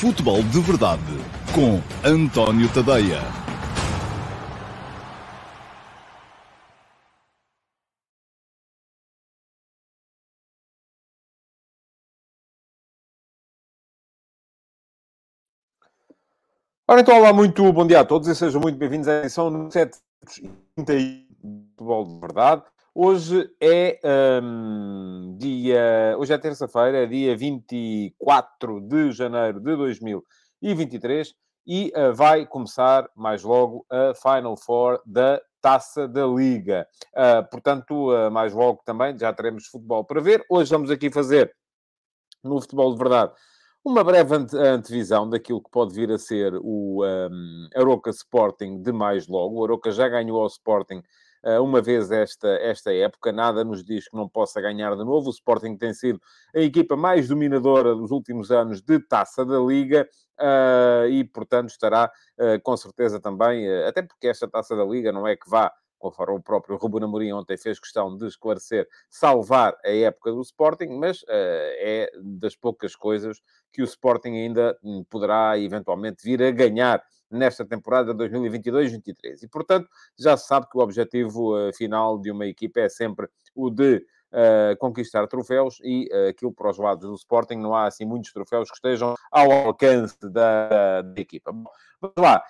Futebol de Verdade com António Tadeia. Ora então, olá, muito bom dia a todos e sejam muito bem-vindos à edição 731 do Futebol de Verdade. Hoje é hum, dia. Hoje é terça-feira, é dia 24 de janeiro de 2023 e uh, vai começar mais logo a Final Four da Taça da Liga. Uh, portanto, uh, mais logo também já teremos futebol para ver. Hoje vamos aqui fazer no Futebol de Verdade uma breve ante antevisão daquilo que pode vir a ser o um, Aroca Sporting de mais logo. O Aroca já ganhou ao Sporting uma vez esta, esta época, nada nos diz que não possa ganhar de novo. O Sporting tem sido a equipa mais dominadora dos últimos anos de taça da Liga. Uh, e, portanto, estará uh, com certeza também, até porque esta taça da Liga não é que vá conforme o próprio Ruben Amorim ontem fez questão de esclarecer, salvar a época do Sporting, mas uh, é das poucas coisas que o Sporting ainda hum, poderá eventualmente vir a ganhar nesta temporada 2022-23. E, portanto, já se sabe que o objetivo uh, final de uma equipa é sempre o de uh, conquistar troféus e uh, aquilo para os lados do Sporting não há assim muitos troféus que estejam ao alcance da, da equipa. Bom, vamos lá.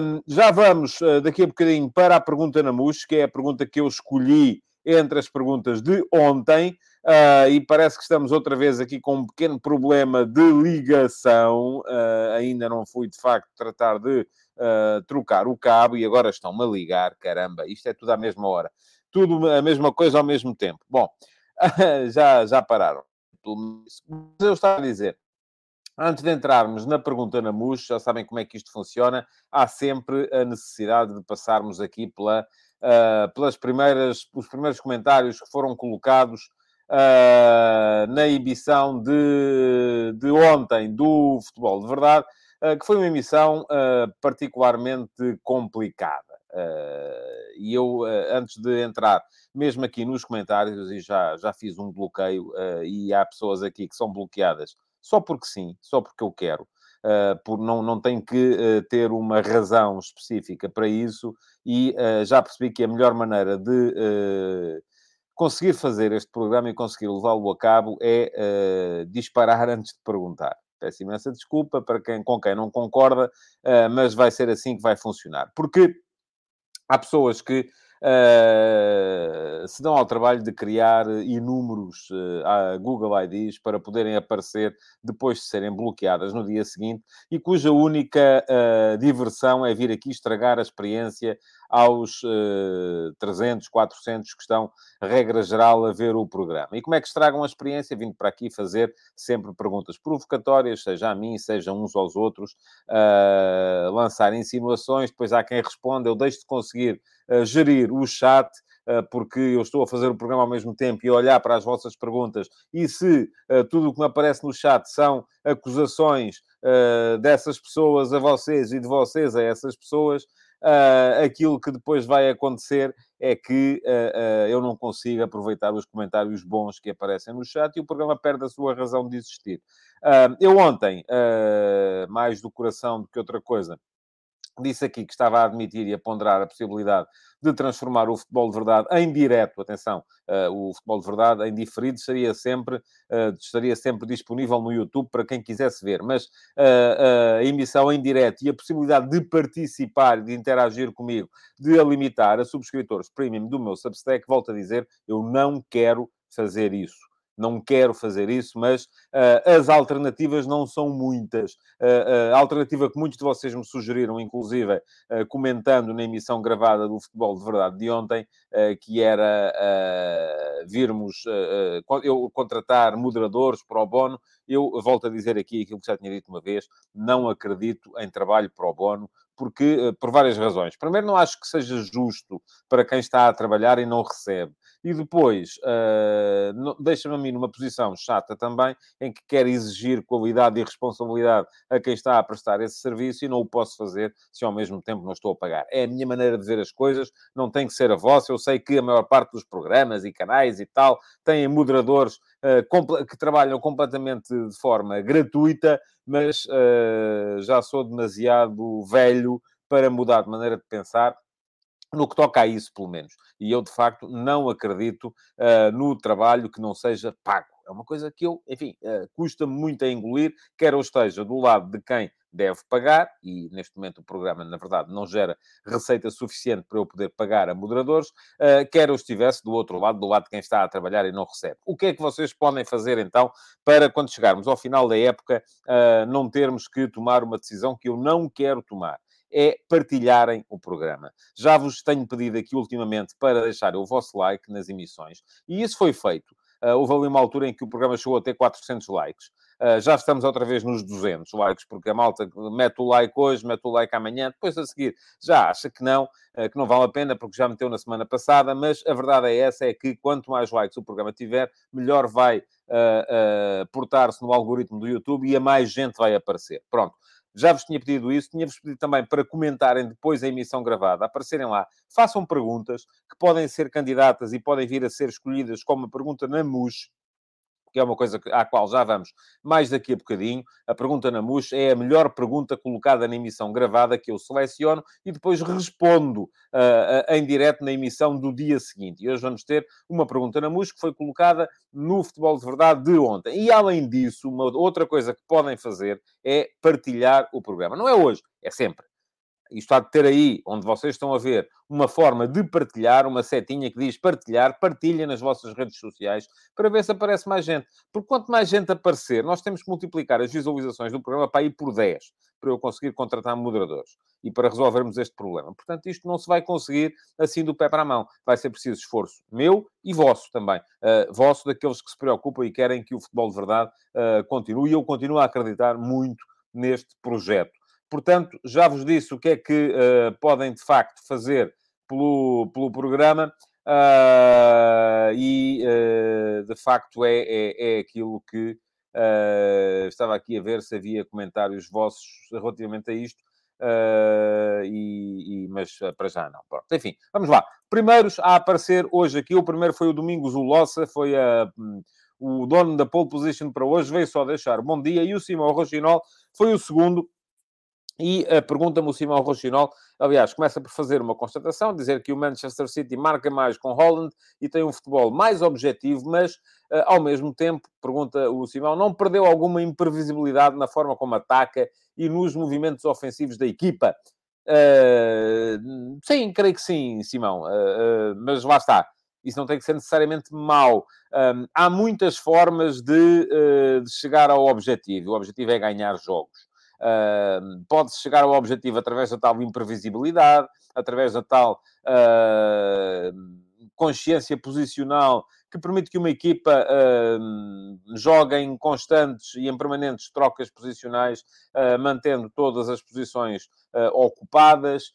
Um, já vamos uh, daqui a bocadinho para a pergunta na MUS, que é a pergunta que eu escolhi entre as perguntas de ontem. Uh, e parece que estamos outra vez aqui com um pequeno problema de ligação. Uh, ainda não fui, de facto, tratar de uh, trocar o cabo e agora estão-me a ligar. Caramba, isto é tudo à mesma hora tudo a mesma coisa ao mesmo tempo. Bom, já, já pararam. Eu estava a dizer, antes de entrarmos na pergunta na MUS, já sabem como é que isto funciona, há sempre a necessidade de passarmos aqui pela, uh, pelas primeiras, os primeiros comentários que foram colocados uh, na emissão de, de ontem do Futebol de Verdade, uh, que foi uma emissão particularmente complicada. Uh, e eu, uh, antes de entrar, mesmo aqui nos comentários, e já, já fiz um bloqueio, uh, e há pessoas aqui que são bloqueadas só porque sim, só porque eu quero. por, não, não tem que ter uma razão específica para isso, e já percebi que a melhor maneira de conseguir fazer este programa e conseguir levá-lo a cabo é disparar antes de perguntar. Peço imensa desculpa para quem, com quem não concorda, mas vai ser assim que vai funcionar. Porque há pessoas que uh, se dão ao trabalho de criar inúmeros uh, Google IDs para poderem aparecer depois de serem bloqueadas no dia seguinte e cuja única uh, diversão é vir aqui estragar a experiência aos uh, 300, 400 que estão, regra geral, a ver o programa. E como é que estragam a experiência? Vindo para aqui fazer sempre perguntas provocatórias, seja a mim, seja uns aos outros, uh, lançar insinuações, depois há quem responda, eu deixo de conseguir uh, gerir o chat, eh, porque eu estou a fazer o programa ao mesmo tempo e a olhar para as vossas perguntas, e se uh, tudo o que me aparece no chat são acusações uh, dessas pessoas a vocês e de vocês a essas pessoas, uh, aquilo que depois vai acontecer é que uh, uh, eu não consigo aproveitar os comentários bons que aparecem no chat e o programa perde a sua razão de existir. eu ontem, mais do coração do que outra coisa, disse aqui que estava a admitir e a ponderar a possibilidade de transformar o futebol de verdade em direto, atenção, uh, o futebol de verdade em diferido seria sempre, uh, estaria sempre disponível no YouTube para quem quisesse ver, mas uh, a emissão em direto e a possibilidade de participar, de interagir comigo, de a limitar a subscritores premium do meu Substack, volto a dizer, eu não quero fazer isso não quero fazer isso, mas uh, as alternativas não são muitas. Uh, a alternativa que muitos de vocês me sugeriram, inclusive uh, comentando na emissão gravada do Futebol de Verdade de ontem, que era virmos, eu contratar moderadores pro bono, eu volto a dizer aqui aquilo que já tinha dito uma vez, não acredito em trabalho pro bono, porque, por várias razões. Primeiro, não acho que seja justo para quem está a trabalhar e não recebe. E depois uh, deixa-me a mim numa posição chata também, em que quer exigir qualidade e responsabilidade a quem está a prestar esse serviço e não o posso fazer se ao mesmo tempo não estou a pagar. É a minha maneira de ver as coisas, não tem que ser a vossa. Eu sei que a maior parte dos programas e canais e tal têm moderadores uh, que trabalham completamente de forma gratuita, mas uh, já sou demasiado velho para mudar de maneira de pensar no que toca a isso, pelo menos. E eu, de facto, não acredito uh, no trabalho que não seja pago. É uma coisa que eu, enfim, uh, custa-me muito a engolir, quer eu esteja do lado de quem deve pagar, e neste momento o programa, na verdade, não gera receita suficiente para eu poder pagar a moderadores, uh, quer eu estivesse do outro lado, do lado de quem está a trabalhar e não recebe. O que é que vocês podem fazer, então, para quando chegarmos ao final da época, uh, não termos que tomar uma decisão que eu não quero tomar? É partilharem o programa. Já vos tenho pedido aqui ultimamente para deixarem o vosso like nas emissões, e isso foi feito. Uh, houve ali uma altura em que o programa chegou a ter 400 likes. Uh, já estamos outra vez nos 200 likes, porque a malta mete o like hoje, mete o like amanhã, depois a seguir já acha que não, uh, que não vale a pena, porque já meteu na semana passada, mas a verdade é essa, é que quanto mais likes o programa tiver, melhor vai uh, portar-se no algoritmo do YouTube e a mais gente vai aparecer. Pronto. Já vos tinha pedido isso, tinha-vos pedido também para comentarem depois a emissão gravada, aparecerem lá, façam perguntas que podem ser candidatas e podem vir a ser escolhidas como uma pergunta na MUS, que é uma coisa à qual já vamos mais daqui a bocadinho. A pergunta na MUS é a melhor pergunta colocada na emissão gravada que eu seleciono e depois respondo uh, em direto na emissão do dia seguinte. E hoje vamos ter uma pergunta na MUS que foi colocada no Futebol de Verdade de ontem. E além disso, uma outra coisa que podem fazer é partilhar o programa. Não é hoje, é sempre isto há de ter aí, onde vocês estão a ver, uma forma de partilhar, uma setinha que diz partilhar, partilhem nas vossas redes sociais, para ver se aparece mais gente. Porque quanto mais gente aparecer, nós temos que multiplicar as visualizações do programa para ir por 10, para eu conseguir contratar moderadores e para resolvermos este problema. Portanto, isto não se vai conseguir assim do pé para a mão. Vai ser preciso esforço meu e vosso também. Uh, vosso daqueles que se preocupam e querem que o futebol de verdade uh, continue. E eu continuo a acreditar muito neste projeto. Portanto, já vos disse o que é que uh, podem de facto fazer pelo, pelo programa uh, e uh, de facto é, é, é aquilo que estava aqui a ver se havia comentários vossos relativamente a isto. E, e, mas para já não. Pronto. Enfim, vamos lá. Primeiros a aparecer hoje aqui. O primeiro foi o Domingos Ulossa, foi a, um, o dono da pole position para hoje. Veio só deixar bom dia. E o Simão Rochinol foi o segundo e uh, pergunta-me o Simão Rochinol, aliás, começa por fazer uma constatação, dizer que o Manchester City marca mais com Holland e tem um futebol mais objetivo, mas uh, ao mesmo tempo, pergunta o Simão, não perdeu alguma imprevisibilidade na forma como ataca e nos movimentos ofensivos da equipa? Uh, sim, creio que sim, Simão, mas lá está. Isso não tem que ser necessariamente mau. Um, há muitas formas de, de chegar ao objetivo. O objetivo é ganhar jogos. Uh, Pode-se chegar ao objetivo através da tal imprevisibilidade, através da tal uh, consciência posicional que permite que uma equipa uh, jogue em constantes e em permanentes trocas posicionais, uh, mantendo todas as posições uh, ocupadas.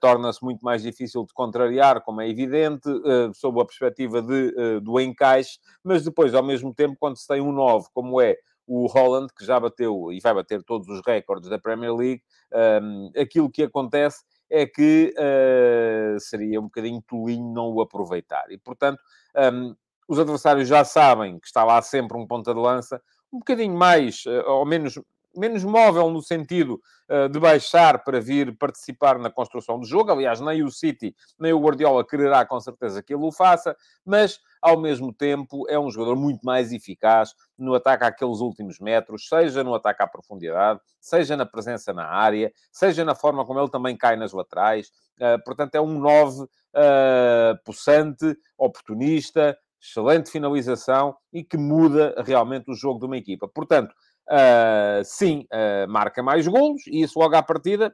Torna-se muito mais difícil de contrariar, como é evidente, sob a perspectiva de, do encaixe, mas depois, ao mesmo tempo, quando se tem um 9, como é o Holland, que já bateu e vai bater todos os recordes da Premier League, um, aquilo que acontece é que uh, seria um bocadinho tolinho não o aproveitar. E, portanto, um, os adversários já sabem que está lá sempre um ponta de lança, um bocadinho mais, uh, ou menos, menos móvel no sentido uh, de baixar para vir participar na construção do jogo. Aliás, nem o City, nem o Guardiola quererá com certeza que ele o faça, mas ao mesmo tempo é um jogador muito mais eficaz no ataque àqueles últimos metros, seja no ataque à profundidade, seja na presença na área, seja na forma como ele também cai nas laterais. Uh, portanto, é um 9 uh, possante, oportunista, excelente finalização e que muda realmente o jogo de uma equipa. Portanto, uh, sim, uh, marca mais golos e isso logo à partida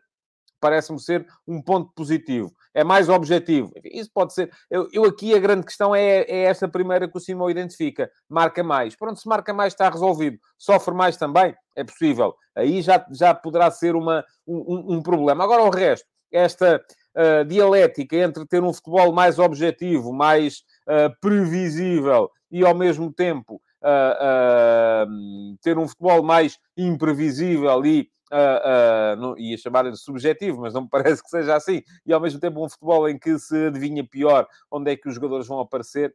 parece-me ser um ponto positivo. É mais objetivo. Isso pode ser. Eu, eu aqui a grande questão é, é esta primeira que o Simão identifica. Marca mais. Pronto, se marca mais está resolvido. Sofre mais também? É possível. Aí já, já poderá ser uma, um, um problema. Agora o resto, esta uh, dialética entre ter um futebol mais objetivo, mais uh, previsível e, ao mesmo tempo, uh, ter um futebol mais imprevisível e Uh, uh, não, ia chamar de subjetivo, mas não me parece que seja assim, e ao mesmo tempo um futebol em que se adivinha pior onde é que os jogadores vão aparecer,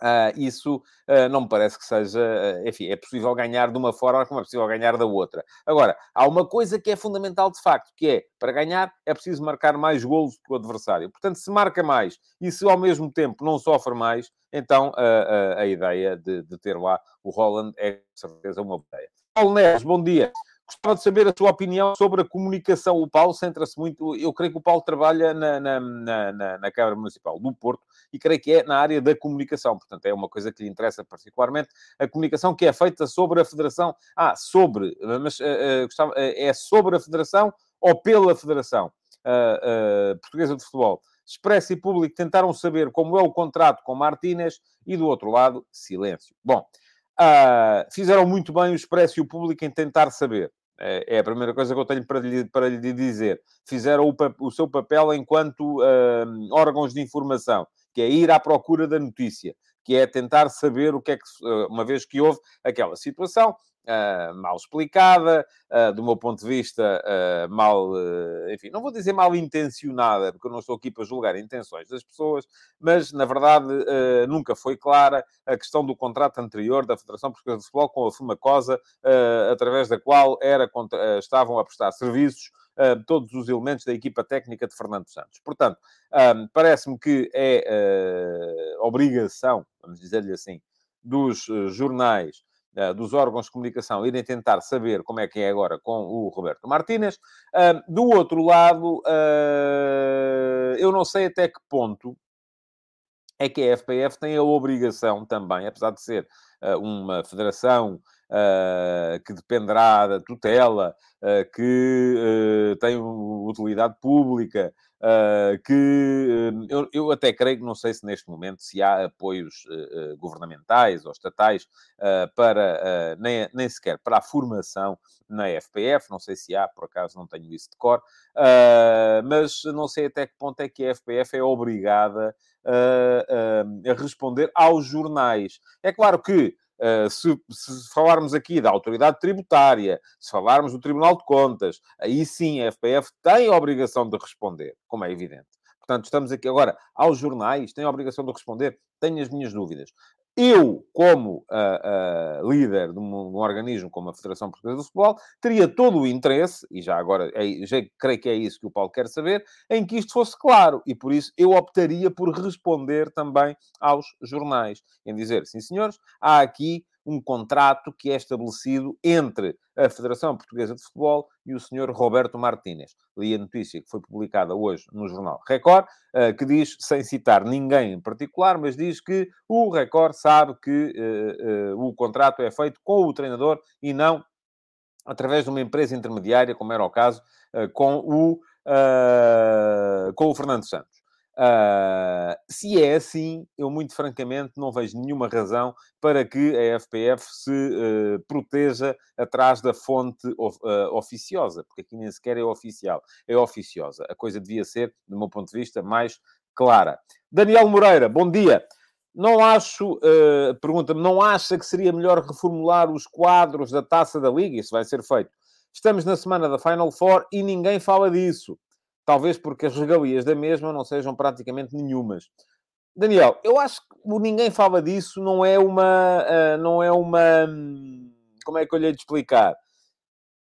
Uh, isso uh, não me parece que seja, uh, enfim, é possível ganhar de uma forma como é possível ganhar da outra. Agora, há uma coisa que é fundamental de facto, que é, para ganhar, é preciso marcar mais golos do que o adversário. Portanto, se marca mais e se ao mesmo tempo não sofre mais, então a ideia de, de, ter lá o Holland é, com certeza, uma boa ideia. Paulo Neves, bom dia. Gostava de saber a sua opinião sobre a comunicação. O Paulo centra-se muito. Eu creio que o Paulo trabalha na, na, na, na, Câmara Municipal do Porto e creio que é na área da comunicação. Portanto, é uma coisa que lhe interessa particularmente. A comunicação que é feita sobre a Federação. Ah, sobre. Mas uh, uh, gostava, uh, é sobre a Federação ou pela Federação Portuguesa de Futebol? Expresso e Público tentaram saber como é o contrato com Martínez e, do outro lado, silêncio. Bom. fizeram muito bem o Expresso e o Público em tentar saber. É, é a primeira coisa que eu tenho para lhe, para lhe dizer. Fizeram o, o seu papel enquanto uh, órgãos de informação, que é ir à procura da notícia, que é tentar saber o que é que, uma vez que houve aquela situação, uh, mal explicada, uh, do meu ponto de vista, uh, mal, enfim, não vou dizer mal intencionada, porque eu não estou aqui para julgar intenções das pessoas, mas, na verdade, nunca foi clara a questão do contrato anterior da Federação Portuguesa de Futebol com a Fumacosa, através da qual era, estavam a prestar serviços todos os elementos da equipa técnica de Fernando Santos. Portanto, parece-me que é obrigação, vamos dizer-lhe assim, dos jornais dos órgãos de comunicação irem tentar saber como é que é agora com o Roberto Martínez. Do outro lado, uh, eu não sei até que ponto é que a FPF tem a obrigação também, apesar de ser uma federação uh, que dependerá da tutela, uh, que uh, tem utilidade pública, que eu, eu, até creio que não sei se neste momento se há apoios governamentais ou estatais para nem, nem sequer para a formação na FPF, não sei se há, por acaso não tenho isso de cor, mas não sei até que ponto é que a FPF é obrigada a responder aos jornais. É claro que se, se, falarmos aqui da autoridade tributária, se falarmos do Tribunal de Contas, aí sim a FPF tem a obrigação de responder, como é evidente. Portanto, estamos aqui agora aos jornais, têm a obrigação de responder, tenho as minhas dúvidas. Eu, como uh, uh, líder de um, de um, organismo como a Federação Portuguesa de Futebol, teria todo o interesse, e já agora é, já creio que é isso que o Paulo quer saber, em que isto fosse claro. E por isso eu optaria por responder também aos jornais, em dizer, sim senhores, há aqui um contrato que é estabelecido entre a Federação Portuguesa de Futebol e o senhor Roberto Martínez. Li a notícia que foi publicada hoje no jornal Record, eh, que diz, sem citar ninguém em particular, mas diz que o Record sabe que uh, uh, o contrato é feito com o treinador e não através de uma empresa intermediária, como era o caso com, o, com o Fernando Santos. Uh, se é assim, eu muito francamente não vejo nenhuma razão para que a FPF se uh, proteja atrás da fonte of, uh, oficiosa, porque aqui nem sequer é oficial, é oficiosa. A coisa devia ser, do meu ponto de vista, mais clara. Daniel Moreira, bom dia. Não acho, pergunta-me, não acha que seria melhor reformular os quadros da taça da Liga? Isso vai ser feito. Estamos na semana da Final Four e ninguém fala disso. Talvez porque as regalias da mesma não sejam praticamente nenhumas. Daniel, eu acho que ninguém fala disso, não é uma. Uh, não é uma. Como é que eu lhe hei de explicar?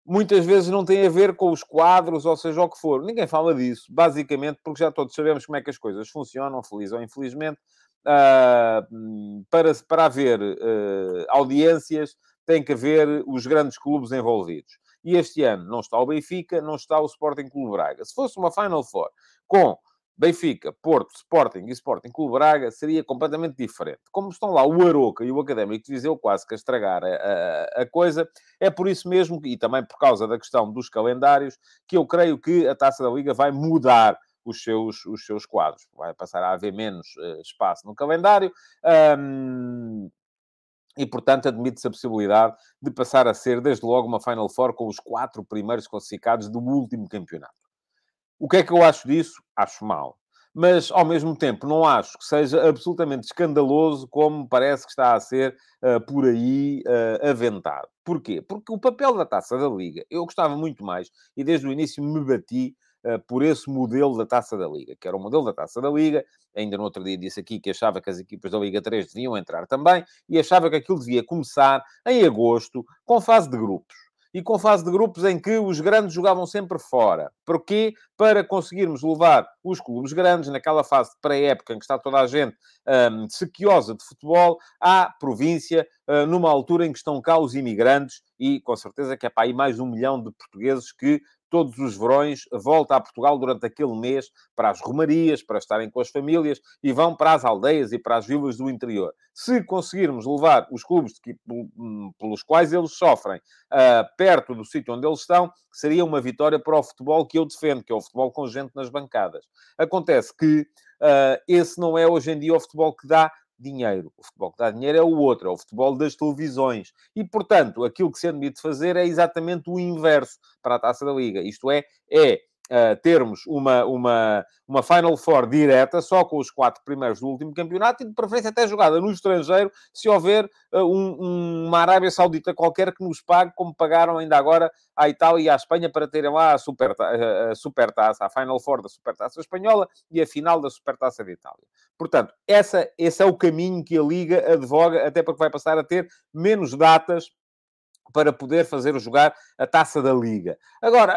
Muitas vezes não tem a ver com os quadros, ou seja, o que for. Ninguém fala disso, basicamente, porque já todos sabemos como é que as coisas funcionam, feliz ou infelizmente. Uh, para, para haver uh, audiências, tem que haver os grandes clubes envolvidos. E este ano não está o Benfica, não está o Sporting Clube Braga. Se fosse uma Final Four com Benfica, Porto, Sporting e Sporting Clube Braga, seria completamente diferente. Como estão lá o Aroca e o Académico de Viseu quase que a estragar a, a, a, coisa, é por isso mesmo, e também por causa da questão dos calendários, que eu creio que a Taça da Liga vai mudar os seus, os seus quadros. Vai passar a haver menos uh, espaço no calendário. Um, e, portanto, admite-se a possibilidade de passar a ser, desde logo, uma Final Four com os quatro primeiros classificados do último campeonato. O que é que eu acho disso? Acho mal. mas ao mesmo tempo não acho que seja absolutamente escandaloso como parece que está a ser uh, por aí uh, aventado. Porquê? Porque o papel da Taça da Liga, eu gostava muito mais, e desde o início me bati por esse modelo da Taça da Liga, que era o modelo da Taça da Liga, ainda no outro dia disse aqui que achava que as equipas da Liga 3 deviam entrar também, e achava que aquilo devia começar em agosto, com fase de grupos e com fase de grupos em que os grandes jogavam sempre fora. Porquê? Para conseguirmos levar os clubes grandes, naquela fase de pré-época em que está toda a gente um, sequiosa de futebol, à província, uh, numa altura em que estão cá os imigrantes, e com certeza que é para aí mais um milhão de portugueses que todos os verões, volta a Portugal durante aquele mês para as romarias, para estarem com as famílias e vão para as aldeias e para as vilas do interior. Se conseguirmos levar os clubes que, hum, pelos quais eles sofrem uh, perto do sítio onde eles estão, seria uma vitória para o futebol que eu defendo, que é o futebol com gente nas bancadas. Acontece que uh, esse não é hoje em dia o futebol que dá dinheiro. O futebol que dá dinheiro é o outro, é o futebol das televisões. E, portanto, aquilo que se admite fazer é exatamente o inverso para a Taça da Liga. Isto é, é uh, termos uma, uma, uma Final Four direta, só com os quatro primeiros do último campeonato, e de preferência até jogada no estrangeiro, se houver uh, um, uma Arábia Saudita qualquer que nos pague, como pagaram ainda agora à Itália e à Espanha, para terem lá a, super, a, a Supertaça, a Final Four da Supertaça Espanhola e a final da Supertaça de Itália. Portanto, essa, esse é o caminho que a Liga advoga, até porque vai passar a ter menos datas para poder fazer jogar a taça da Liga. Agora,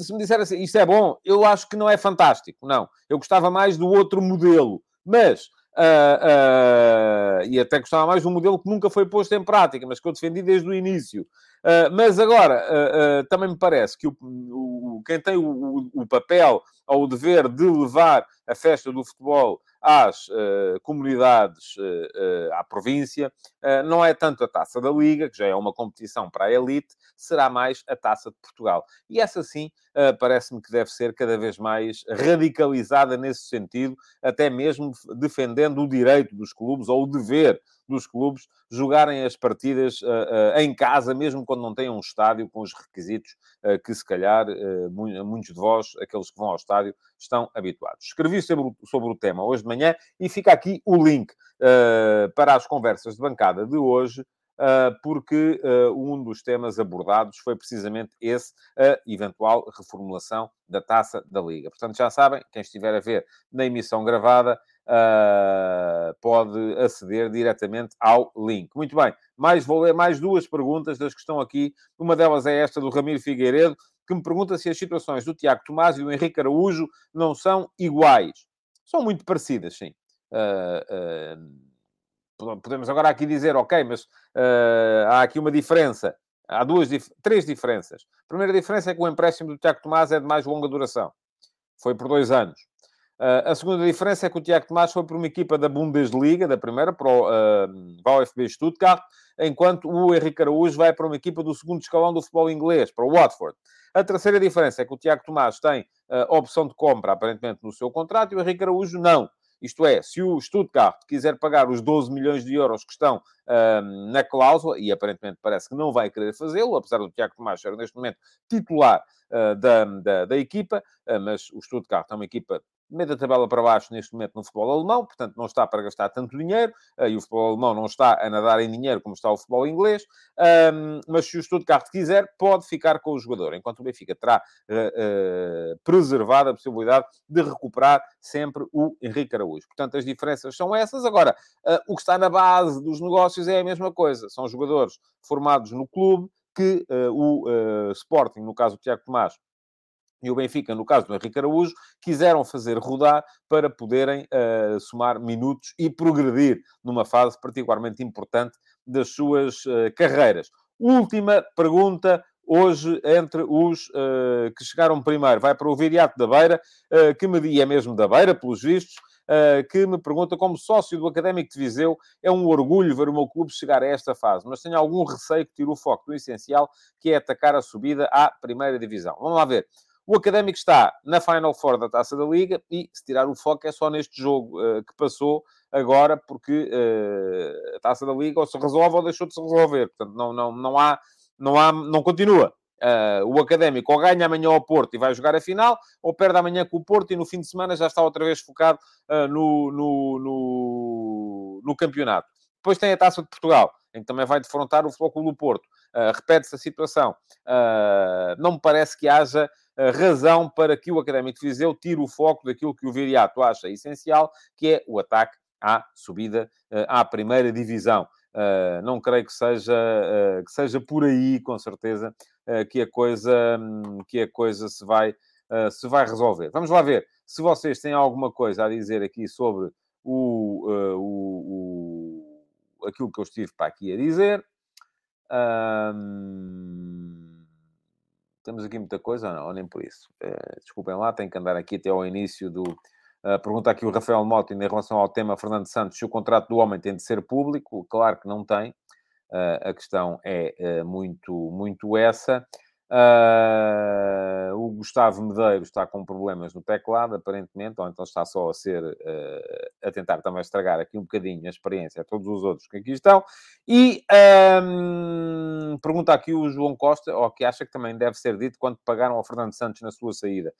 se me disser assim, isso é bom, eu acho que não é fantástico. Não. Eu gostava mais do outro modelo. Mas Uh, uh, e até gostava mais de um modelo que nunca foi posto em prática, mas que eu defendi desde o início. Uh, mas agora, também me parece que o, o quem tem o, o, papel ou o dever de levar a festa do futebol às comunidades, à província, não é tanto a taça da Liga, que já é uma competição para a elite, será mais a taça de Portugal. E essa sim, parece-me que deve ser cada vez mais radicalizada nesse sentido, até mesmo defendendo defende o direito dos clubes, ou o dever dos clubes, jogarem as partidas uh, uh, em casa, mesmo quando não tenham um estádio com os requisitos uh, que, se calhar, muitos de vós, aqueles que vão ao estádio, estão habituados. Escrevi sobre sobre o tema hoje de manhã e fica aqui o link para as conversas de bancada de hoje, porque um dos temas abordados foi precisamente esse, a eventual reformulação da taça da Liga. Portanto, já sabem, quem estiver a ver na emissão gravada, uh, pode aceder diretamente ao link. Muito bem, mais, vou ler mais duas perguntas das que estão aqui. Uma delas é esta do Ramiro Figueiredo, que me pergunta se as situações do Tiago Tomás e do Henrique Araújo não são iguais. São muito parecidas, sim. Uh, uh, podemos agora aqui dizer, ok, mas há aqui uma diferença. Há duas, três diferenças. A primeira diferença é que o empréstimo do Tiago Tomás é de mais longa duração. Foi por dois anos. Uh, a segunda diferença é que o Tiago Tomás foi para uma equipa da Bundesliga, da primeira, para o uh, VfB Stuttgart, enquanto o Henrique Araújo vai para uma equipa do segundo escalão do futebol inglês, para o Watford. A terceira diferença é que o Tiago Tomás tem uh, opção de compra, aparentemente, no seu contrato, e o Henrique Araújo não. Isto é, se o Stuttgart quiser pagar os 12 milhões de euros que estão uh, na cláusula, e aparentemente parece que não vai querer fazê-lo, apesar do Tiago Tomás ser neste momento titular uh, da, da, da, equipa, uh, mas o Stuttgart é uma equipa meio da tabela para baixo neste momento no futebol alemão, portanto não está para gastar tanto dinheiro, e o futebol alemão não está a nadar em dinheiro como está o futebol inglês, mas se o Stuttgart quiser, pode ficar com o jogador, enquanto o Benfica terá uh, uh, preservado a possibilidade de recuperar sempre o Henrique Araújo. Portanto, as diferenças são essas. Agora, uh, o que está na base dos negócios é a mesma coisa, são jogadores formados no clube que o Sporting, no caso do Tiago Tomás, e o Benfica, no caso do Henrique Araújo, quiseram fazer rodar para poderem uh, somar minutos e progredir numa fase particularmente importante das suas uh, carreiras. Última pergunta hoje entre os uh, que chegaram primeiro. Vai para o Viriato da Beira, que me e é mesmo da Beira, pelos vistos, que me pergunta como sócio do Académico de Viseu, é um orgulho ver o meu clube chegar a esta fase, mas tenho algum receio que tire o foco do essencial, que é atacar a subida à primeira divisão. Vamos lá ver. O Académico está na Final Four da Taça da Liga e, se tirar o foco, é só neste jogo uh, que passou agora, porque uh, a Taça da Liga ou se resolve ou deixou de se resolver. Portanto, não, não, não há, não há, não continua. Uh, o Académico ou ganha amanhã ao Porto e vai jogar a final, ou perde amanhã com o Porto e no fim de semana já está outra vez focado uh, no, no, no, no, campeonato. Depois tem a Taça de Portugal, em que também vai defrontar o Futebol do Porto. Uh, Repete-se a situação. não me parece que haja razão para que o Académico de Viseu tire o foco daquilo que o Viriato acha essencial, que é o ataque à subida à primeira divisão. Uh, não creio que seja, uh, que seja por aí, com certeza, que, a coisa, um, que a coisa se vai, se vai resolver. Vamos lá ver se vocês têm alguma coisa a dizer aqui sobre o, o, o aquilo que eu estive para aqui a dizer. Um, temos aqui muita coisa, ou não, nem por isso. desculpem lá, tenho que andar aqui até ao início do, Uh, pergunta aqui o Rafael Mota em relação ao tema Fernando Santos, se o contrato do homem tem de ser público. Claro que não tem. Uh, a questão é uh, muito, muito essa. Uh, o Gustavo Medeiros está com problemas no teclado, aparentemente, ou então está só a ser a tentar também estragar aqui um bocadinho a experiência a todos os outros que aqui estão. E um, pergunta aqui o João Costa, ou que acha que também deve ser dito quanto pagaram ao Fernando Santos na sua saída.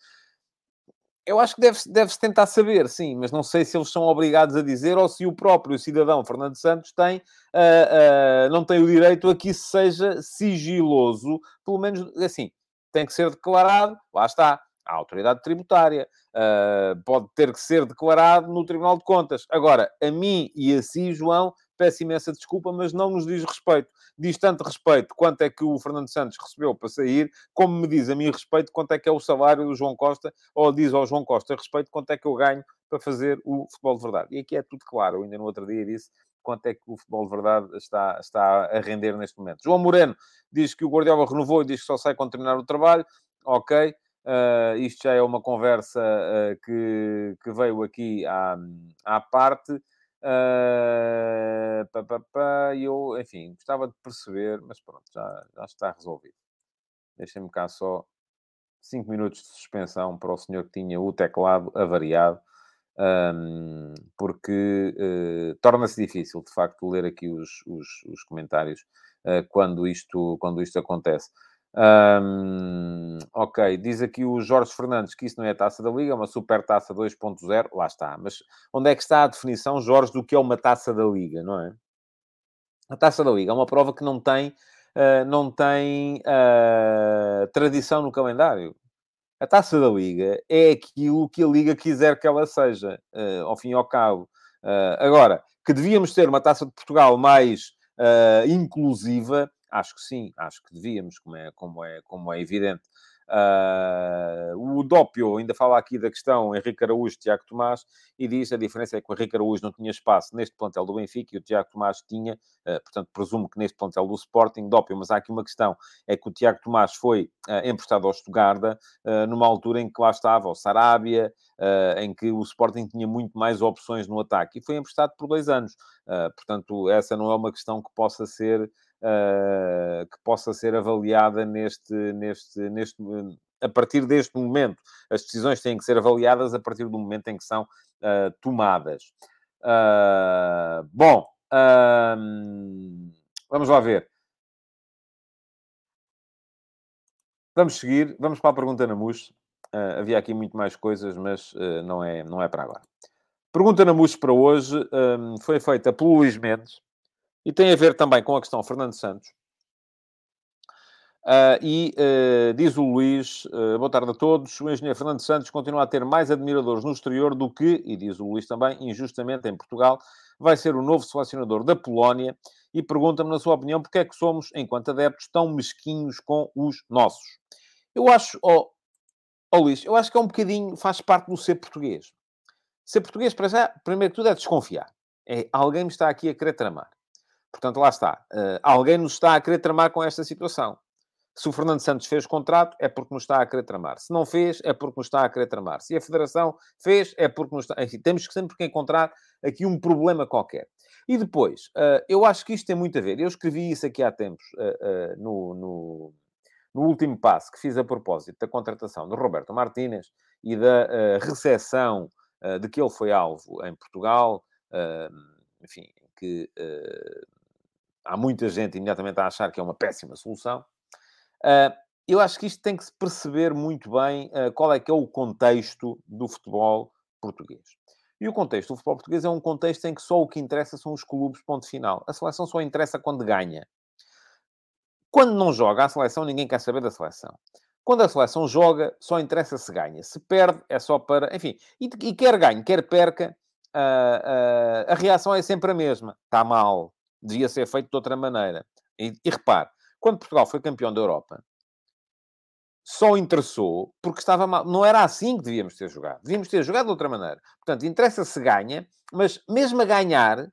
Eu acho que deve-se deve tentar saber, sim, mas não sei se eles são obrigados a dizer ou se o próprio cidadão Fernando Santos tem, uh, uh, não tem o direito a que isso seja sigiloso, pelo menos assim, tem que ser declarado, lá está, a autoridade tributária, uh, pode ter que ser declarado no Tribunal de Contas. Agora, a mim e a si, João, peço imensa desculpa, mas não nos diz respeito. Diz tanto respeito quanto é que o Fernando Santos recebeu para sair, como me diz a mim respeito quanto é que é o salário do João Costa, ou diz ao João Costa respeito quanto é que eu ganho para fazer o futebol de verdade. E aqui é tudo claro. Eu ainda no outro dia disse quanto é que o futebol de verdade está, está a render neste momento. João Moreno diz que o Guardiola renovou e diz que só sai quando terminar o trabalho. Ok. Uh, isto já é uma conversa uh, que, que veio aqui à, à parte. Uh, pá, pá, pá, eu, enfim, gostava de perceber, mas pronto, já, já está resolvido. Deixem-me cá só 5 minutos de suspensão para o senhor que tinha o teclado avariado, um, porque uh, torna-se difícil, de facto, ler aqui os, os, os comentários uh, quando, isto, quando isto acontece. Um, ok, diz aqui o Jorge Fernandes que isso não é taça da Liga, é uma super taça 2.0. Lá está. Mas onde é que está a definição, Jorge, do que é uma taça da Liga, não é? A taça da Liga é uma prova que não tem, uh, não tem uh, tradição no calendário. A taça da Liga é aquilo que a Liga quiser que ela seja, uh, ao fim e ao cabo. agora, que devíamos ter uma taça de Portugal mais inclusiva Acho que sim, acho que devíamos, como é, como é, como é evidente. Uh, o Dópio ainda fala aqui da questão Henrique Araújo Tiago Tomás e diz a diferença é que o Henrique Araújo não tinha espaço neste plantel do Benfica e o Tiago Tomás tinha, uh, portanto presumo que neste plantel do Sporting, Dópio, mas há aqui uma questão, é que o Tiago Tomás foi uh, emprestado ao Stuttgart numa altura em que lá estava o Sarabia, em que o Sporting tinha muito mais opções no ataque e foi emprestado por dois anos. portanto, essa não é uma questão que possa ser uh, que possa ser avaliada neste, neste, neste, a partir deste momento. As decisões têm que ser avaliadas a partir do momento em que são uh, tomadas. Uh, bom, vamos lá ver. Vamos seguir, vamos para a pergunta na MUS. Uh, havia aqui muito mais coisas, mas não, é, não é para agora. Pergunta na MUS para hoje um, foi feita pelo Luís Mendes. E tem a ver também com a questão Fernando Santos. Uh, e uh, diz o Luís, uh, boa tarde a todos, o engenheiro Fernando Santos continua a ter mais admiradores no exterior do que, e diz o Luís também, injustamente em Portugal, vai ser o novo selecionador da Polónia e pergunta-me, na sua opinião, porque é que somos, enquanto adeptos, tão mesquinhos com os nossos. Eu acho, oh, oh Luís, eu acho que é um bocadinho, faz parte do ser português. Ser português, para já, primeiro que tudo, é desconfiar. É, alguém me está aqui a querer tramar. Portanto, lá está. Uh, alguém nos está a querer tramar com esta situação. Se o Fernando Santos fez contrato, é porque nos está a querer tramar. Se não fez, é porque nos está a querer tramar. Se a Federação fez, é porque nos está... Enfim, temos que sempre encontrar aqui um problema qualquer. E depois, uh, eu acho que isto tem muito a ver. Eu escrevi isso aqui há tempos, uh, no, no, no, último passo que fiz a propósito da contratação do Roberto Martínez e da uh, recessão de que ele foi alvo em Portugal, enfim, que há muita gente imediatamente a achar que é uma péssima solução. Uh, eu acho que isto tem que se perceber muito bem uh, qual é que é o contexto do futebol português. E o contexto do futebol português é um contexto em que só o que interessa são os clubes, ponto final. A seleção só interessa quando ganha. Quando não joga a seleção, ninguém quer saber da seleção. Quando a seleção joga, só interessa se ganha. Se perde, é só para. Enfim, e, quer ganhe, quer perca, uh, uh, a reação é sempre a mesma. Está mal. Devia ser feito de outra maneira. E, e repare, quando Portugal foi campeão da Europa, só interessou porque estava mal. Não era assim que devíamos ter jogado. Devíamos ter jogado de outra maneira. Portanto, interessa se ganha, mas mesmo a ganhar,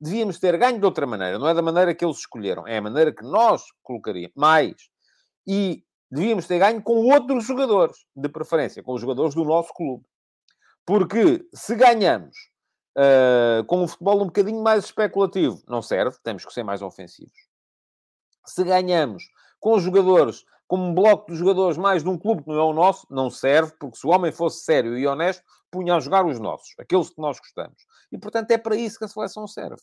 devíamos ter ganho de outra maneira. Não é da maneira que eles escolheram, é a maneira que nós colocaríamos. Mais. E devíamos ter ganho com outros jogadores, de preferência, com os jogadores do nosso clube. Porque se ganhamos uh, com um futebol um bocadinho mais especulativo, não serve, temos que ser mais ofensivos. Se ganhamos com jogadores como um bloco de jogadores mais de um clube que não é o nosso, não serve, porque se o homem fosse sério e honesto, punha a jogar os nossos, aqueles que nós gostamos. E, portanto, é para isso que a seleção serve.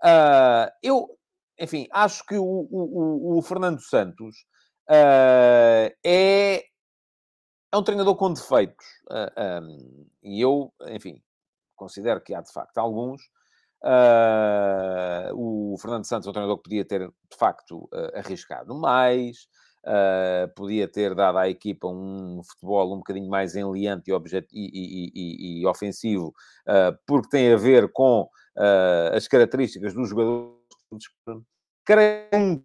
Uh, eu, enfim, acho que o, o, o Fernando Santos uh, é, é um treinador com defeitos. Uh, ah, um, e eu, enfim, considero que há, de facto, alguns. o Fernando Santos é treinador que podia ter, de facto, arriscado mais, Uh, podia ter dado à equipa um futebol um bocadinho mais enliante e, objet... e, e, e, ofensivo, uh, porque tem a ver com uh, as características dos jogadores. Creio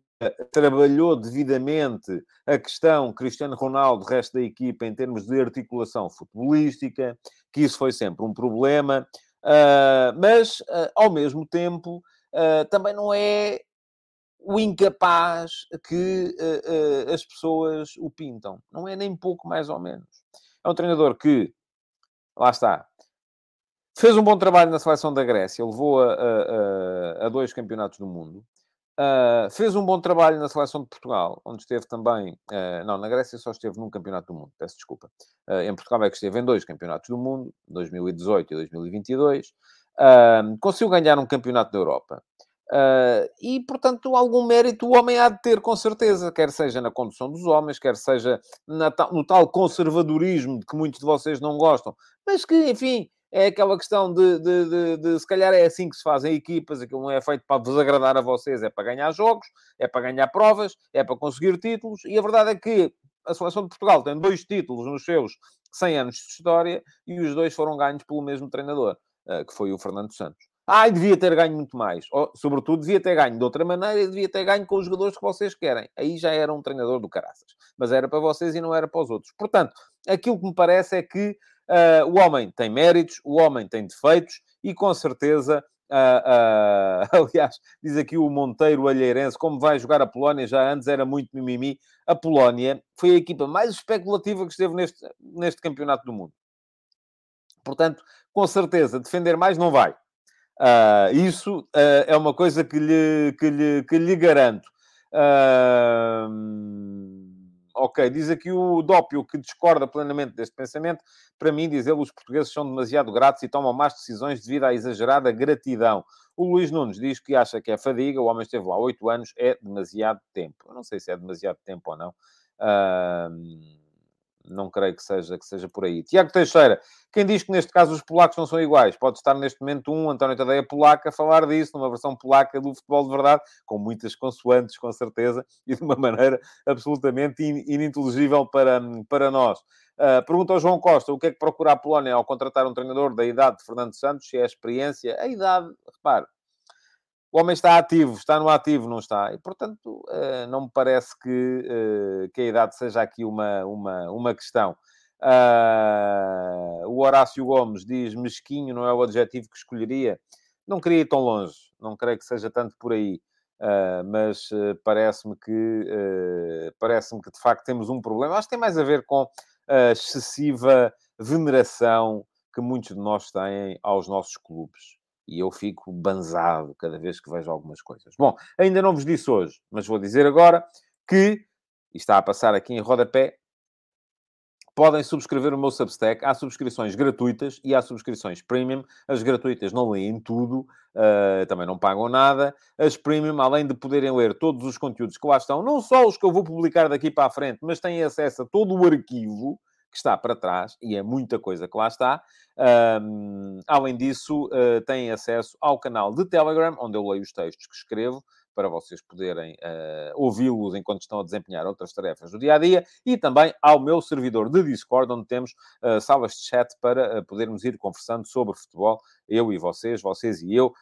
trabalhou devidamente a questão Cristiano Ronaldo, resto da equipa, em termos de articulação futebolística, que isso foi sempre um problema, mas, ao mesmo tempo, também não é o incapaz que uh, uh, as pessoas o pintam. Não é nem pouco mais ou menos. É um treinador que, lá está, fez um bom trabalho na seleção da Grécia, levou a, a, a dois campeonatos do mundo. Uh, fez um bom trabalho na seleção de Portugal, onde esteve também. Uh, não, na Grécia só esteve num campeonato do mundo, peço desculpa. Uh, em Portugal é que esteve em dois campeonatos do mundo, 2018 e 2022. conseguiu ganhar um campeonato da Europa. E, portanto, algum mérito o homem há de ter, com certeza, quer seja na condução dos homens, quer seja no tal conservadorismo de que muitos de vocês não gostam, mas que, enfim, é aquela questão de, de, de, de, se calhar é assim que se fazem equipas, aquilo não é feito para vos agradar a vocês, é para ganhar jogos, é para ganhar provas, é para conseguir títulos, e a verdade é que a seleção de Portugal tem dois títulos nos seus 100 anos de história e os dois foram ganhos pelo mesmo treinador, uh, que foi o Fernando Santos. Ai, devia ter ganho muito mais. Ou, sobretudo, devia ter ganho de outra maneira e devia ter ganho com os jogadores que vocês querem. Aí já era um treinador do caraças. Mas era para vocês e não era para os outros. Portanto, aquilo que me parece é que uh, o homem tem méritos, o homem tem defeitos e, com certeza, uh, uh, aliás, diz aqui o Monteiro Alheirense, como vai jogar a Polónia, já antes era muito mimimi. A Polónia foi a equipa mais especulativa que esteve neste, neste campeonato do mundo. Portanto, com certeza, defender mais não vai. Uh, isso uh, é uma coisa que lhe, que lhe, que lhe garanto. Uh, ok, diz aqui o Dópio que discorda plenamente deste pensamento. Para mim, diz ele, os portugueses são demasiado gratos e tomam más decisões devido à exagerada gratidão. O Luís Nunes diz que acha que é fadiga, o homem esteve lá oito anos, é demasiado tempo. Eu não sei se é demasiado tempo ou não. Uh, não creio que seja, que seja por aí. Tiago Teixeira, quem diz que neste caso os polacos não são iguais? Pode estar neste momento um António Tadeia polaca a falar disso, numa versão polaca do futebol de verdade, com muitas consoantes, com certeza, e de uma maneira absolutamente ininteligível para, para nós. Uh, pergunta ao João Costa, o que é que procura a Polónia ao contratar um treinador da idade de Fernando Santos? Se é a experiência, a idade, repare, o homem está ativo, está no ativo, não está. E, portanto, eh, não me parece que, eh, que a idade seja aqui uma, uma, uma questão. Uh, o Horácio Gomes diz mesquinho não é o adjetivo que escolheria. Não queria ir tão longe, não creio que seja tanto por aí. Uh, mas uh, parece-me que parece-me que de facto temos um problema. Acho que tem mais a ver com a excessiva veneração que muitos de nós têm aos nossos clubes e eu fico banzado cada vez que vejo algumas coisas. Bom, ainda não vos disse hoje, mas vou dizer agora que, e está a passar aqui em rodapé, podem subscrever o meu Substack. Há subscrições gratuitas e há subscrições premium. As gratuitas não leem tudo, uh, também não pagam nada. As premium, além de poderem ler todos os conteúdos que lá estão, não só os que eu vou publicar daqui para a frente, mas têm acesso a todo o arquivo que está para trás, e é muita coisa que lá está. Um, além disso, uh, têm acesso ao canal de Telegram, onde eu leio os textos que escrevo, para vocês poderem uh, ouvi-los enquanto estão a desempenhar outras tarefas do dia a dia, e também ao meu servidor de Discord, onde temos uh, salas de chat para uh, podermos ir conversando sobre futebol, eu e vocês, vocês e eu,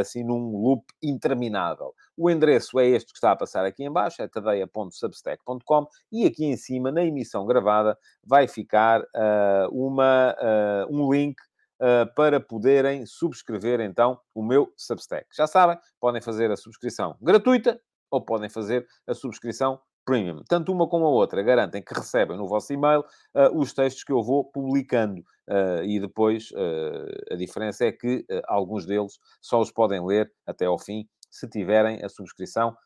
assim num loop interminável. O endereço é este que está a passar aqui em baixo, é tadeia.substack.com, e aqui em cima, na emissão gravada, vai ficar uma, um link para poderem subscrever então o meu Substack. Já sabem, podem fazer a subscrição gratuita ou podem fazer a subscrição premium. Tanto uma como a outra garantem que recebem no vosso e-mail uh, os textos que eu vou publicando. Uh, e depois uh, a diferença é que alguns deles só os podem ler até ao fim se tiverem a subscrição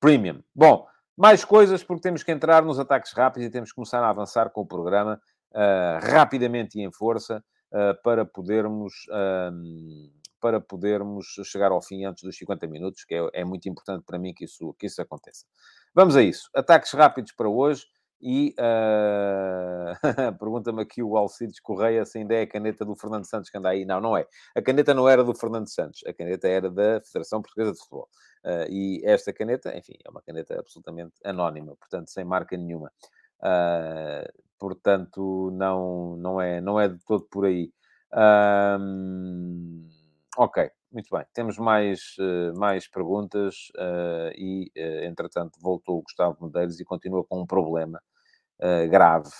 premium. Bom, mais coisas porque temos que entrar nos ataques rápidos e temos que começar a avançar com o programa rapidamente e em força. Eh, para podermos para podermos chegar ao fim antes dos 50 minutos, que é, é, muito importante para mim que isso, que isso aconteça. Vamos a isso. Ataques rápidos para hoje. E uh... pergunta-me aqui o Alcides Correia se ainda é a caneta do Fernando Santos que anda aí. Não, não é. A caneta não era do Fernando Santos, a caneta era da Federação Portuguesa de Futebol. Uh, e esta caneta, enfim, é uma caneta absolutamente anónima, portanto, sem marca nenhuma. Uh, portanto, não, não, é, não é de todo por aí. Um, ok, muito bem. Temos mais, uh, mais perguntas uh, e, uh, entretanto, voltou o Gustavo Medeiros e continua com um problema grave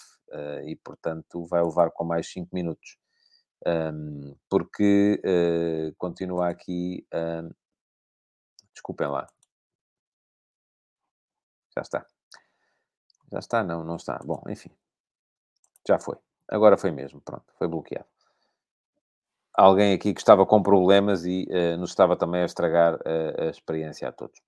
e, portanto, vai levar com mais 5 minutos. Um, porque continua aqui. desculpem lá. Já está. Já está? Não, não está. Bom, enfim. Já foi. Agora foi mesmo. Pronto, foi bloqueado. Alguém aqui que estava com problemas e uh, nos estava também a estragar uh, a experiência a todos.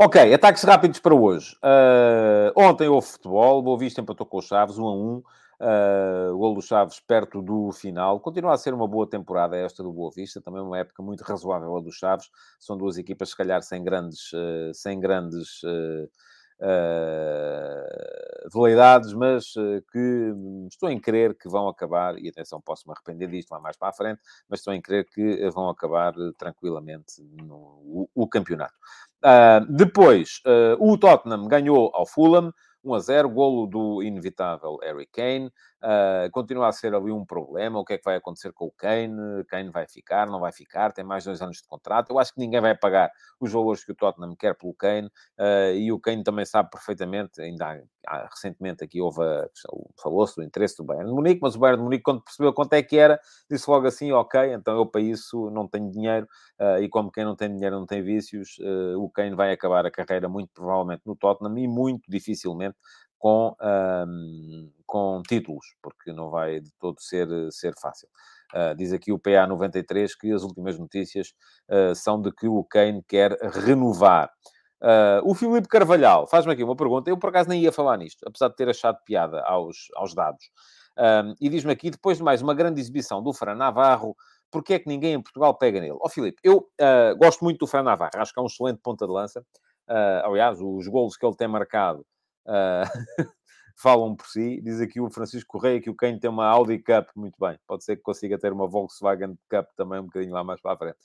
Ok, ataques rápidos para hoje. Uh, ontem houve futebol, Boa Vista empatou com os Chaves, 1 a 1. Uh, o gol do Chaves perto do final. Continua a ser uma boa temporada esta do Boa Vista, também uma época muito razoável a dos Chaves. São duas equipas, se calhar, sem grandes, uh, sem grandes uh, uh, veleidades, mas uh, que estou em crer que vão acabar, e atenção, posso me arrepender disto lá mais para a frente, mas estou em crer que vão acabar uh, tranquilamente no, o, o campeonato. Ah, depois, o Tottenham ganhou ao Fulham, 1 a 0, golo do inevitável Harry Kane. Uh, continua a ser ali um problema. O que é que vai acontecer com o Kane? Kane vai ficar, não vai ficar? Tem mais dois anos de contrato. Eu acho que ninguém vai pagar os valores que o Tottenham quer pelo Kane. Uh, e o Kane também sabe perfeitamente, ainda há, recentemente aqui houve, falou-se do interesse do Bayern de Munique, mas o Bayern de Munique, quando percebeu quanto é que era, disse logo assim, ok, então eu para isso não tenho dinheiro. Uh, e como quem não tem dinheiro não tem vícios, o Kane vai acabar a carreira muito provavelmente no Tottenham e muito dificilmente com, com títulos, porque não vai de todo ser, ser fácil. Uh, diz aqui o PA93 que as últimas notícias uh, são de que o Kane quer renovar. Uh, o Filipe Carvalhal faz-me aqui uma pergunta. Eu, por acaso, nem ia falar nisto, apesar de ter achado piada aos, aos dados. e diz-me aqui, depois de mais uma grande exibição do Fran Navarro, porque é que ninguém em Portugal pega nele? Ó oh, Filipe, eu gosto muito do Fran Navarro. Acho que é um excelente ponta de lança. aliás, os golos que ele tem marcado uh, falam por si. Diz aqui o Francisco Correia que o Kane tem uma Audi Cup, muito bem. Pode ser que consiga ter uma Volkswagen Cup também um bocadinho lá mais para a frente.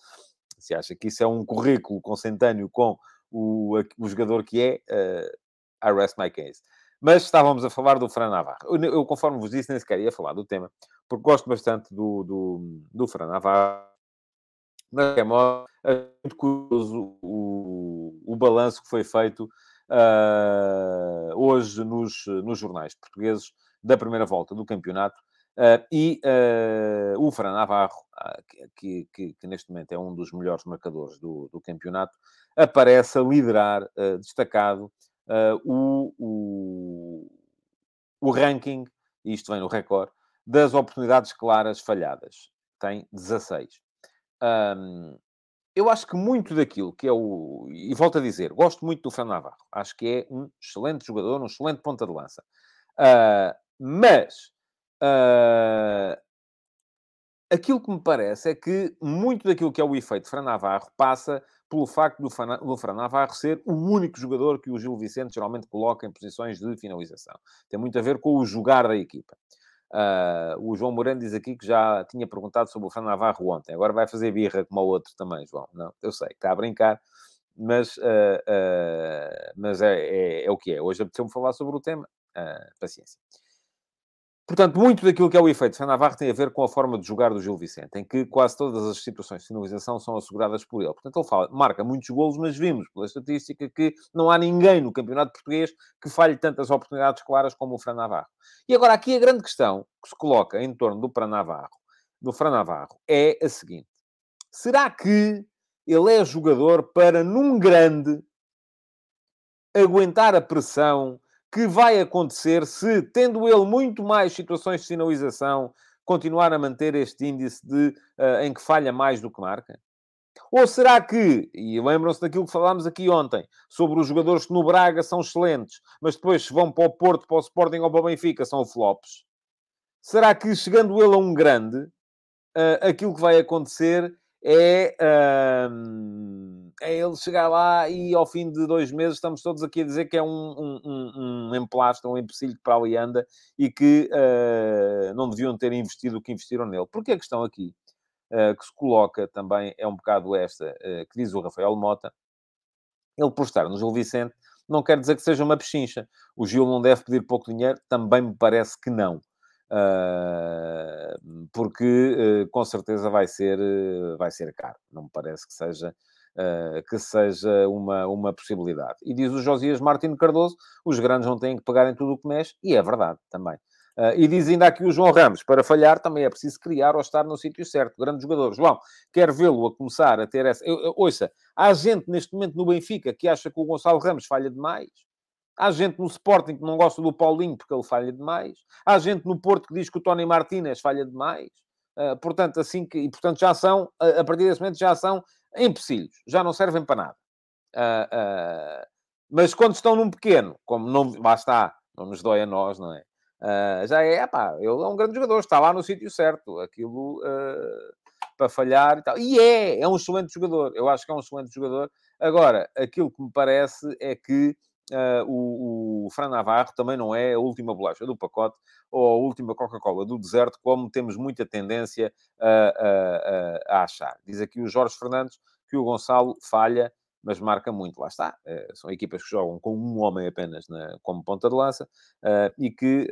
Se acha que isso é um currículo consentâneo com o, o jogador que é, uh, I rest my case. Mas estávamos a falar do Fran Navarro. Eu, eu, conforme vos disse, nem sequer ia falar do tema, porque gosto bastante do, do, do Fran Navarro. Mas é muito curioso o, o balanço que foi feito uh, hoje nos, nos jornais portugueses da primeira volta do campeonato. Uh, e uh, o Fran Navarro, que, que, que, neste momento é um dos melhores marcadores do, do campeonato, aparece a liderar, destacado, o, o, o ranking, isto vem no recorde, das oportunidades claras falhadas. Tem 16. Um, eu acho que muito daquilo que é o. E volto a dizer, gosto muito do Fran Navarro. Acho que é um excelente jogador, um excelente ponta de lança. Uh, mas uh, aquilo que me parece é que muito daquilo que é o efeito Fran Navarro passa pelo facto do, Fran, Navarro ser o único jogador que o Gil Vicente geralmente coloca em posições de finalização. Tem muito a ver com o jogar da equipa. Uh, o João Moreno diz aqui que já tinha perguntado sobre o Fran Navarro ontem. Agora vai fazer birra como o outro também, João. Não, eu sei, está a brincar, mas, uh, uh, mas é, é, é, o que é. Hoje apeteceu-me falar sobre o tema. paciência. Portanto, muito daquilo que é o efeito Fran Navarro tem a ver com a forma de jogar do Gil Vicente, em que quase todas as situações de finalização são asseguradas por ele. Portanto, ele fala, marca muitos golos, mas vimos pela estatística que não há ninguém no campeonato português que falhe tantas oportunidades claras como o Fran Navarro. E agora, aqui a grande questão que se coloca em torno do Fran Navarro, do Fran Navarro é a seguinte. Será que ele é jogador para, num grande, aguentar a pressão que vai acontecer se, tendo ele muito mais situações de sinalização, continuar a manter este índice de, uh, em que falha mais do que marca? Ou será que, e lembram-se daquilo que falámos aqui ontem, sobre os jogadores que no Braga são excelentes, mas depois se vão para o Porto, para o Sporting ou para o Benfica, são flops? Será que, chegando ele a um grande, uh, aquilo que vai acontecer é, um, é ele chegar lá e ao fim de dois meses estamos todos aqui a dizer que é um, um, um, um emplasto, um empecilho que para ali anda e que uh, não deviam ter investido o que investiram nele. Porque a questão aqui uh, que se coloca também é um bocado esta, uh, que diz o Rafael Mota, ele por estar no Gil Vicente não quer dizer que seja uma pechincha. O Gil não deve pedir pouco dinheiro, também me parece que não. Uh, porque uh, com certeza vai ser, uh, vai ser caro. Não me parece que seja, que seja uma, uma possibilidade. E diz o Josias Martins Cardoso: os grandes não têm que pegar em tudo o que mexe, e é verdade também. e diz ainda aqui o João Ramos: para falhar também é preciso criar ou estar no sítio certo. Grande jogador. João, quer vê-lo a começar a ter essa. Eu, eu, ouça, há gente neste momento no Benfica que acha que o Gonçalo Ramos falha demais. Há gente no Sporting que não gosta do Paulinho porque ele falha demais. Há gente no Porto que diz que o Tony Martínez falha demais. Uh, portanto, assim que, e portanto já são, uh, a partir desse momento já são empecilhos, já não servem para nada. Uh, mas quando estão num pequeno, como não, está, não nos dói a nós, não é? já é, pá, ele é um grande jogador, está lá no sítio certo, aquilo para falhar e tal. E é, é um excelente jogador, eu acho que é um excelente jogador. Agora, aquilo que me parece é que Uh, o, o Fran Navarro também não é a última bolacha do pacote ou a última Coca-Cola do deserto, como temos muita tendência a, a, a, achar. Diz aqui o Jorge Fernandes que o Gonçalo falha, mas marca muito. Lá está. Uh, são equipas que jogam com um homem apenas na, como ponta de lança uh, e que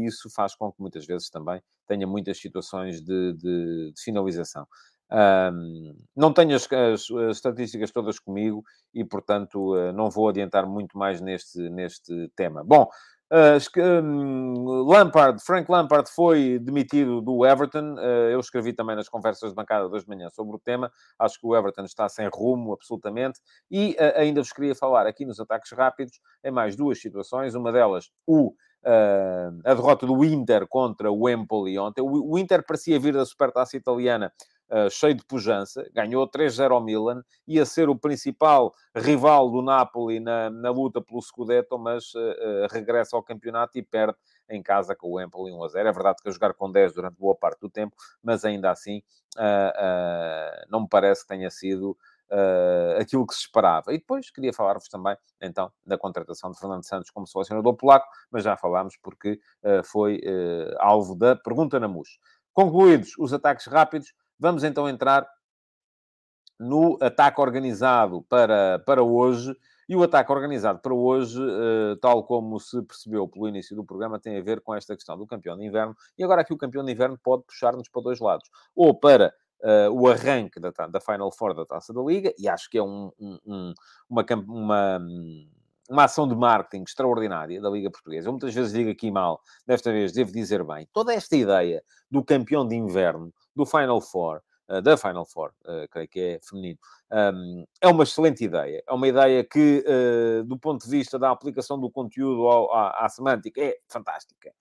isso faz com que muitas vezes também tenha muitas situações de, de, de finalização. Um, não tenho as, as, as, estatísticas todas comigo e, portanto, uh, não vou adiantar muito mais neste, neste tema. Bom, uh, um, Lampard, Frank Lampard foi demitido do Everton. Uh, eu escrevi também nas conversas de bancada hoje de manhã sobre o tema. Acho que o Everton está sem rumo, absolutamente. E ainda vos queria falar aqui nos ataques rápidos em mais duas situações. Uma delas, o a derrota do Inter contra o Empoli ontem. O Inter parecia vir da supertaça italiana uh, cheio de pujança, ganhou 3-0 ao Milan, ia ser o principal rival do Napoli na, na luta pelo Scudetto, mas uh, regressa ao campeonato e perde em casa com o Empoli 1 a 0. É verdade que a jogar com 10 durante boa parte do tempo, mas ainda assim não me parece que tenha sido Uh, aquilo que se esperava. E depois queria falar-vos também, então, da contratação de Fernando Santos como selecionador polaco, mas já falámos porque uh, foi uh, alvo da pergunta na MUS. Concluídos os ataques rápidos, Vamos então entrar no ataque organizado para, para hoje. E o ataque organizado para hoje, uh, tal como se percebeu pelo início do programa, tem a ver com esta questão do campeão de inverno. E agora aqui o campeão de inverno pode puxar-nos para dois lados. Ou para uh, o arranque da, da Final Four da Taça da Liga, e acho que é um, um, uma, uma, uma ação de marketing extraordinária da Liga Portuguesa. Eu muitas vezes digo aqui mal, desta vez devo dizer bem. Toda esta ideia do campeão de inverno do Final Four, uh, da Final Four, uh, creio que é feminino, um, é uma excelente ideia. É uma ideia que, uh, do ponto de vista da aplicação do conteúdo ao, à, à, semântica, é fantástica.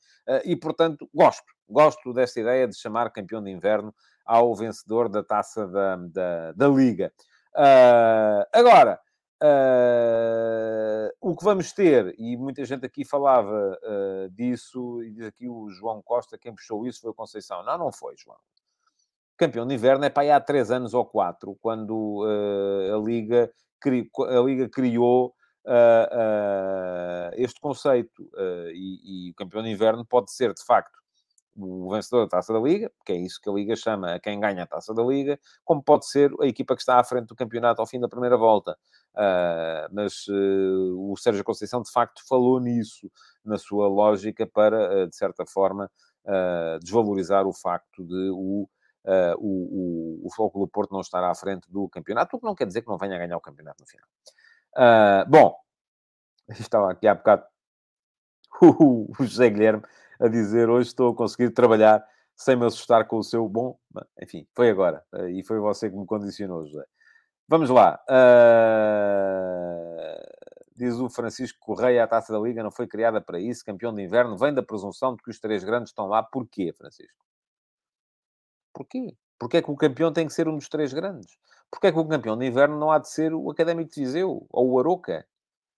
e, portanto, gosto. Gosto desta ideia de chamar campeão de inverno ao vencedor da taça da, da, da Liga. agora, Uh, o que vamos ter, e muita gente aqui falava uh, disso, e diz aqui o João Costa, quem puxou isso foi o Conceição. Não, não foi, João. Campeão de inverno é para aí há três anos ou quatro, quando uh, a, Liga cri... a Liga criou este conceito. E, e, o campeão de inverno pode ser, de facto, o vencedor da Taça da Liga, que é isso que a Liga chama quem ganha a Taça da Liga, como pode ser a equipa que está à frente do campeonato ao fim da primeira volta. Uh, mas uh, o Sérgio Conceição, de facto, falou nisso, na sua lógica, para, uh, de certa forma, desvalorizar o facto de o, o, o, o Foco do Porto não estar à frente do campeonato, o que não quer dizer que não venha a ganhar o campeonato no final. bom, estava aqui há bocado o José Guilherme a dizer hoje estou a conseguir trabalhar sem me assustar com o seu bom. Enfim, foi agora. E foi você que me condicionou, José. Vamos lá. Uh... Diz o Francisco Correia, a Taça da Liga não foi criada para isso. Campeão de inverno vem da presunção de que os três grandes estão lá. Porquê, Francisco? Porquê? Porquê é que o campeão tem que ser um dos três grandes? Porquê é que o campeão de inverno não há de ser o Académico de Viseu ou o Aroca?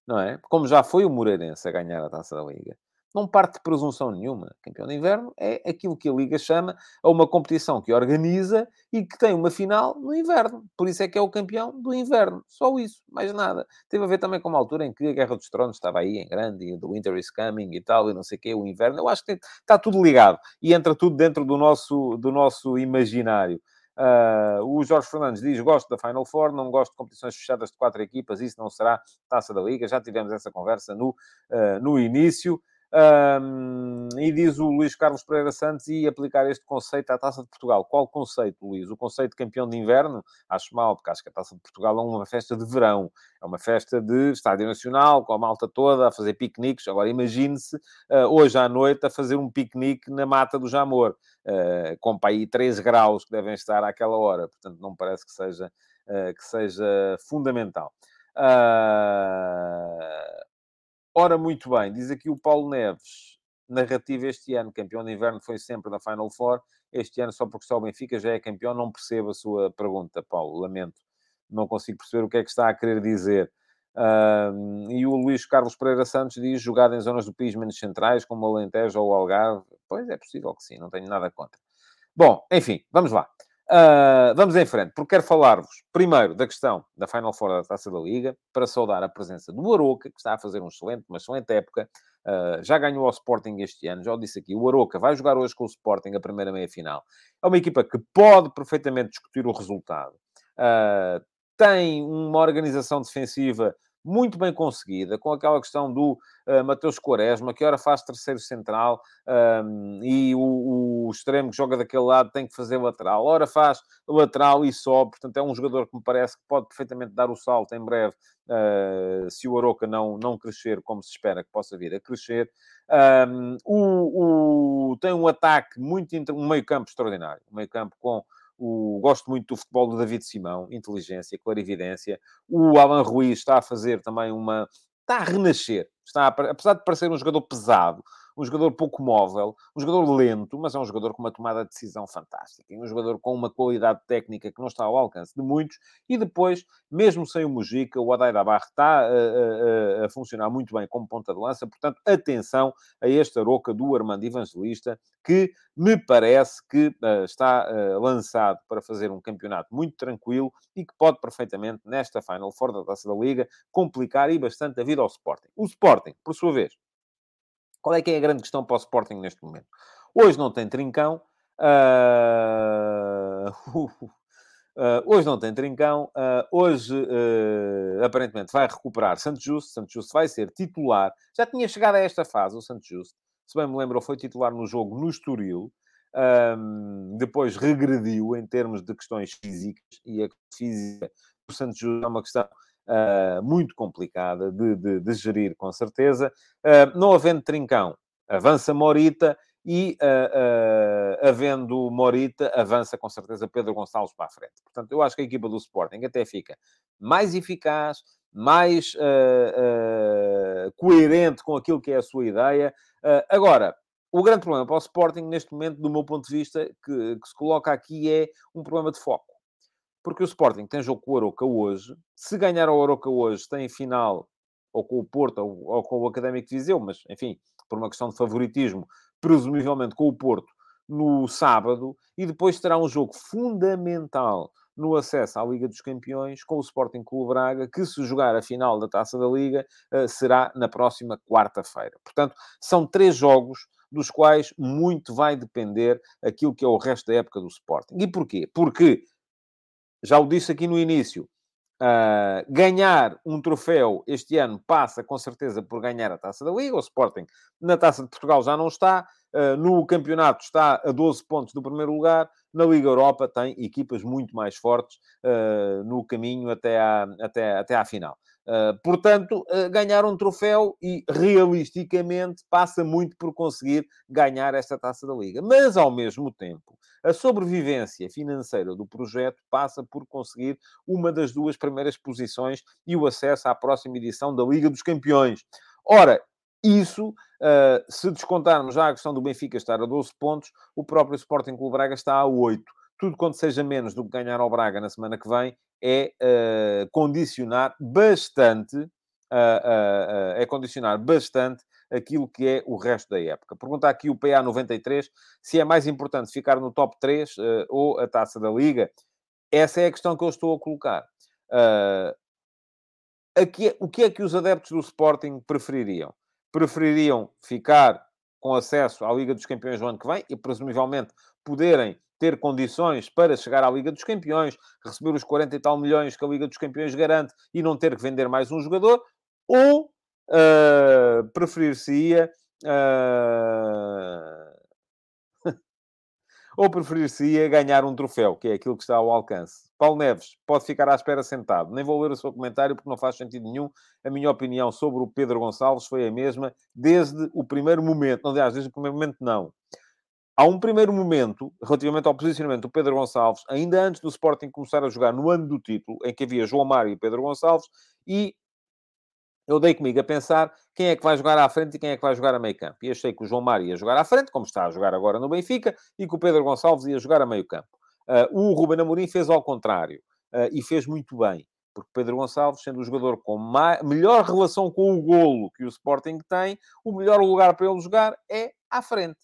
Não é? Como já foi o Moreirense a ganhar a Taça da Liga não parte de presunção nenhuma. Campeão de inverno é aquilo que a Liga chama a uma competição que organiza e que tem uma final no inverno. Por isso é que é o campeão do inverno. Só isso, mais nada. Teve a ver também com uma altura em que a Guerra dos Tronos estava aí em grande, e The Winter is Coming e tal, e não sei o quê, o inverno. Eu acho que está tudo ligado e entra tudo dentro do nosso, do nosso imaginário. Uh, o Jorge Fernandes diz: Gosto da Final Four, não gosto de competições fechadas de quatro equipas, isso não será taça da Liga. Já tivemos essa conversa no, uh, no início. Um, e diz o Luís Carlos Pereira Santos e aplicar este conceito à Taça de Portugal. Qual conceito, Luís? O conceito de campeão de inverno? Acho mal, porque acho que a Taça de Portugal é uma festa de verão. É uma festa de estádio nacional, com a malta toda a fazer piqueniques. Agora imagine-se uh, hoje à noite a fazer um piquenique na mata do Jamor, uh, com para aí 13 graus que devem estar àquela hora. Portanto, não me parece que seja, uh, que seja fundamental. Uh, Ora, muito bem, diz aqui o Paulo Neves. Narrativa este ano, campeão de inverno foi sempre na Final Four. Este ano, só porque só o Benfica já é campeão, não percebo a sua pergunta, Paulo. Lamento. Não consigo perceber o que é que está a querer dizer. E o Luís Carlos Pereira Santos diz: jogado em zonas do país menos centrais, como o Alentejo ou o Algarve. Pois é possível que sim, não tenho nada contra. Bom, enfim, vamos lá. Uh, vamos em frente, porque quero falar-vos primeiro da questão da Final Four da Taça da Liga, para saudar a presença do Aroca, que está a fazer um excelente, uma excelente época. Uh, já ganhou ao Sporting este ano, já o disse aqui. O Aroca vai jogar hoje com o Sporting a primeira meia-final. É uma equipa que pode perfeitamente discutir o resultado. Uh, tem uma organização defensiva muito bem conseguida, com aquela questão do uh, Mateus Quaresma, que ora faz terceiro central um, e o, o, extremo que joga daquele lado tem que fazer lateral, ora faz lateral e só, portanto é um jogador que me parece que pode perfeitamente dar o salto em breve, uh, se o Aroca não, não crescer como se espera que possa vir a crescer. Um, o, o, tem um ataque muito, um meio campo extraordinário, um meio campo com o, gosto muito do futebol do David Simão, inteligência, clarividência. O Alan Ruiz está a fazer também uma. Está a renascer. Está a, apesar de parecer um jogador pesado, um jogador pouco móvel, um jogador lento, mas é um jogador com uma tomada de decisão fantástica, e um jogador com uma qualidade técnica que não está ao alcance de muitos, e depois, mesmo sem o Mujica, o Adair está a, a, a, funcionar muito bem como ponta de lança, portanto, atenção a esta roca do Armando Evangelista, que me parece que uh, está uh, lançado para fazer um campeonato muito tranquilo e que pode perfeitamente, nesta Final Four da Taça da Liga, complicar e bastante a vida ao Sporting. O Sporting, por sua vez, qual é que é a grande questão para o Sporting neste momento? Hoje não tem trincão. Uh... Uh, hoje não tem trincão. Uh, hoje, uh, aparentemente, vai recuperar Santos Justo. Santos Justo vai ser titular. Já tinha chegado a esta fase, o Santos Justo. Se bem me lembro, foi titular no jogo no Estoril. Um, depois regrediu em termos de questões físicas. E a física do Santos Justo é uma questão uh, muito complicada de, de, de, gerir, com certeza. Uh, não havendo Trincão, avança Morita e, uh, havendo Morita, avança com certeza Pedro Gonçalves para a frente. Portanto, eu acho que a equipa do Sporting até fica mais eficaz, mais coerente com aquilo que é a sua ideia. agora, o grande problema para o Sporting, neste momento, do meu ponto de vista, que, que se coloca aqui é um problema de foco Porque o Sporting tem jogo com o Aroca hoje. Se ganhar o Aroca hoje, tem final ou com o Porto ou, ou com o Académico de Viseu, mas, enfim, por uma questão de favoritismo, presumivelmente com o Porto no sábado. E depois terá um jogo fundamental no acesso à Liga dos Campeões com o Sporting Clube Braga, que se jogar a final da Taça da Liga, eh, será na próxima quarta-feira. Portanto, são três jogos dos quais muito vai depender aquilo que é o resto da época do Sporting. E porquê? Porque, já o disse aqui no início, Uh, ganhar um troféu este ano passa com certeza por ganhar a Taça da Liga. O Sporting na Taça de Portugal já não está, uh, no campeonato está a 12 pontos do primeiro lugar. Na Liga Europa tem equipas muito mais fortes uh, no caminho até à, até, até à final. Uh, portanto, uh, ganhar um troféu e realisticamente passa muito por conseguir ganhar esta taça da Liga. Mas, ao mesmo tempo, a sobrevivência financeira do projeto passa por conseguir uma das duas primeiras posições e o acesso à próxima edição da Liga dos Campeões. Ora, isso, uh, se descontarmos já a questão do Benfica estar a 12 pontos, o próprio Sporting Clube Braga está a 8 tudo quanto seja menos do que ganhar ao Braga na semana que vem é uh, condicionar bastante, uh, é condicionar bastante aquilo que é o resto da época. Pergunta aqui o PA93 se é mais importante ficar no top 3 ou a taça da Liga. Essa é a questão que eu estou a colocar. Aqui, o que é que os adeptos do Sporting prefeririam? Prefeririam ficar com acesso à Liga dos Campeões do ano que vem e, presumivelmente, poderem ter condições para chegar à Liga dos Campeões, receber os 40 e tal milhões que a Liga dos Campeões garante e não ter que vender mais um jogador, ou uh, preferir-se-ia. Uh... ou preferir-se-ia ganhar um troféu, que é aquilo que está ao alcance. Paulo Neves pode ficar à espera sentado. Nem vou ler o seu comentário porque não faz sentido nenhum. A minha opinião sobre o Pedro Gonçalves foi a mesma desde o primeiro momento. Aliás, desde o primeiro momento, não. Há um primeiro momento, relativamente ao posicionamento do Pedro Gonçalves, ainda antes do Sporting começar a jogar no ano do título, em que havia João Mário e Pedro Gonçalves, e eu dei comigo a pensar quem é que vai jogar à frente e quem é que vai jogar a meio campo. E achei que o João Mário ia jogar à frente, como está a jogar agora no Benfica, e que o Pedro Gonçalves ia jogar a meio campo. Uh, o Ruben Amorim fez ao contrário, uh, e fez muito bem. Porque Pedro Gonçalves, sendo o jogador com melhor relação com o golo que o Sporting tem, o melhor lugar para ele jogar é à frente.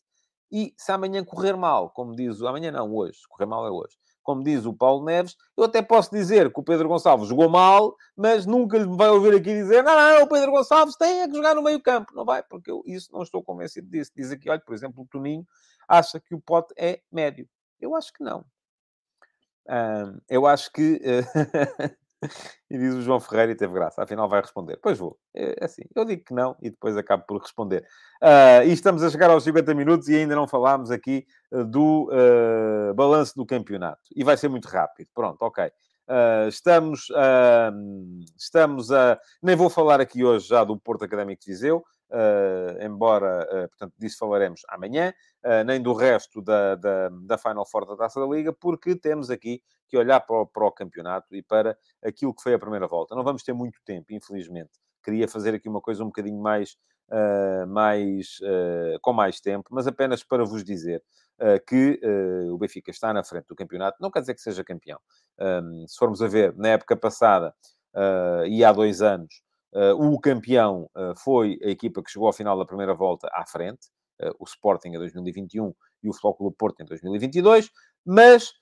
E se amanhã correr mal, como diz o... Amanhã não, hoje. Correr mal é hoje. Como diz o Paulo Neves, eu até posso dizer que o Pedro Gonçalves jogou mal, mas nunca lhe vai ouvir aqui dizer não, não, o Pedro Gonçalves tem é que jogar no meio campo. Não vai, porque eu isso não estou convencido disso. Diz aqui, olha, por exemplo, o Toninho acha que o pote é médio. Eu acho que não. eu acho que... e diz o João Ferreira e teve graça. Afinal, vai responder. Pois vou. É, é assim. Eu digo que não e depois acabo por responder. Uh, e estamos a chegar aos 50 minutos e ainda não falámos aqui uh, do uh, balanço do campeonato. E vai ser muito rápido. Pronto, ok. Uh, estamos, estamos a. Nem vou falar aqui hoje já do Porto Académico de Viseu, embora, portanto, disso falaremos amanhã, nem do resto da, da, da Final Four da Taça da Liga, porque temos aqui que olhar para o, para o campeonato e para aquilo que foi a primeira volta. Não vamos ter muito tempo, infelizmente. Queria fazer aqui uma coisa um bocadinho mais, uh, mais uh, com mais tempo, mas apenas para vos dizer uh, que o Benfica está na frente do campeonato. Não quer dizer que seja campeão. Um, se formos a ver, na época passada e há dois anos, o campeão foi a equipa que chegou ao final da primeira volta à frente, o Sporting em 2021 e o Futebol Clube Porto em 2022, mas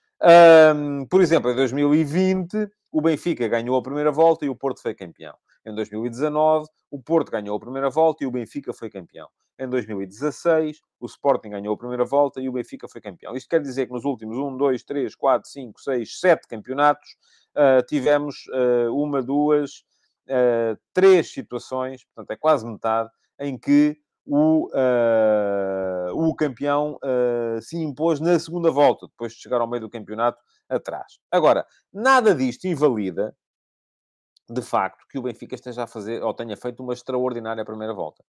um, por exemplo, em 2020, o Benfica ganhou a primeira volta e o Porto foi campeão. Em 2019, o Porto ganhou a primeira volta e o Benfica foi campeão. Em 2016, o Sporting ganhou a primeira volta e o Benfica foi campeão. Isto quer dizer que nos últimos 1, 2, 3, 4, 5, 6, 7 campeonatos, uh, tivemos uh, uma, duas, uh, três situações, portanto é quase metade, em que o, uh, o campeão uh, se impôs na segunda volta, depois de chegar ao meio do campeonato atrás. Agora, nada disto invalida, de facto, que o Benfica esteja a fazer, ou tenha feito uma extraordinária primeira volta.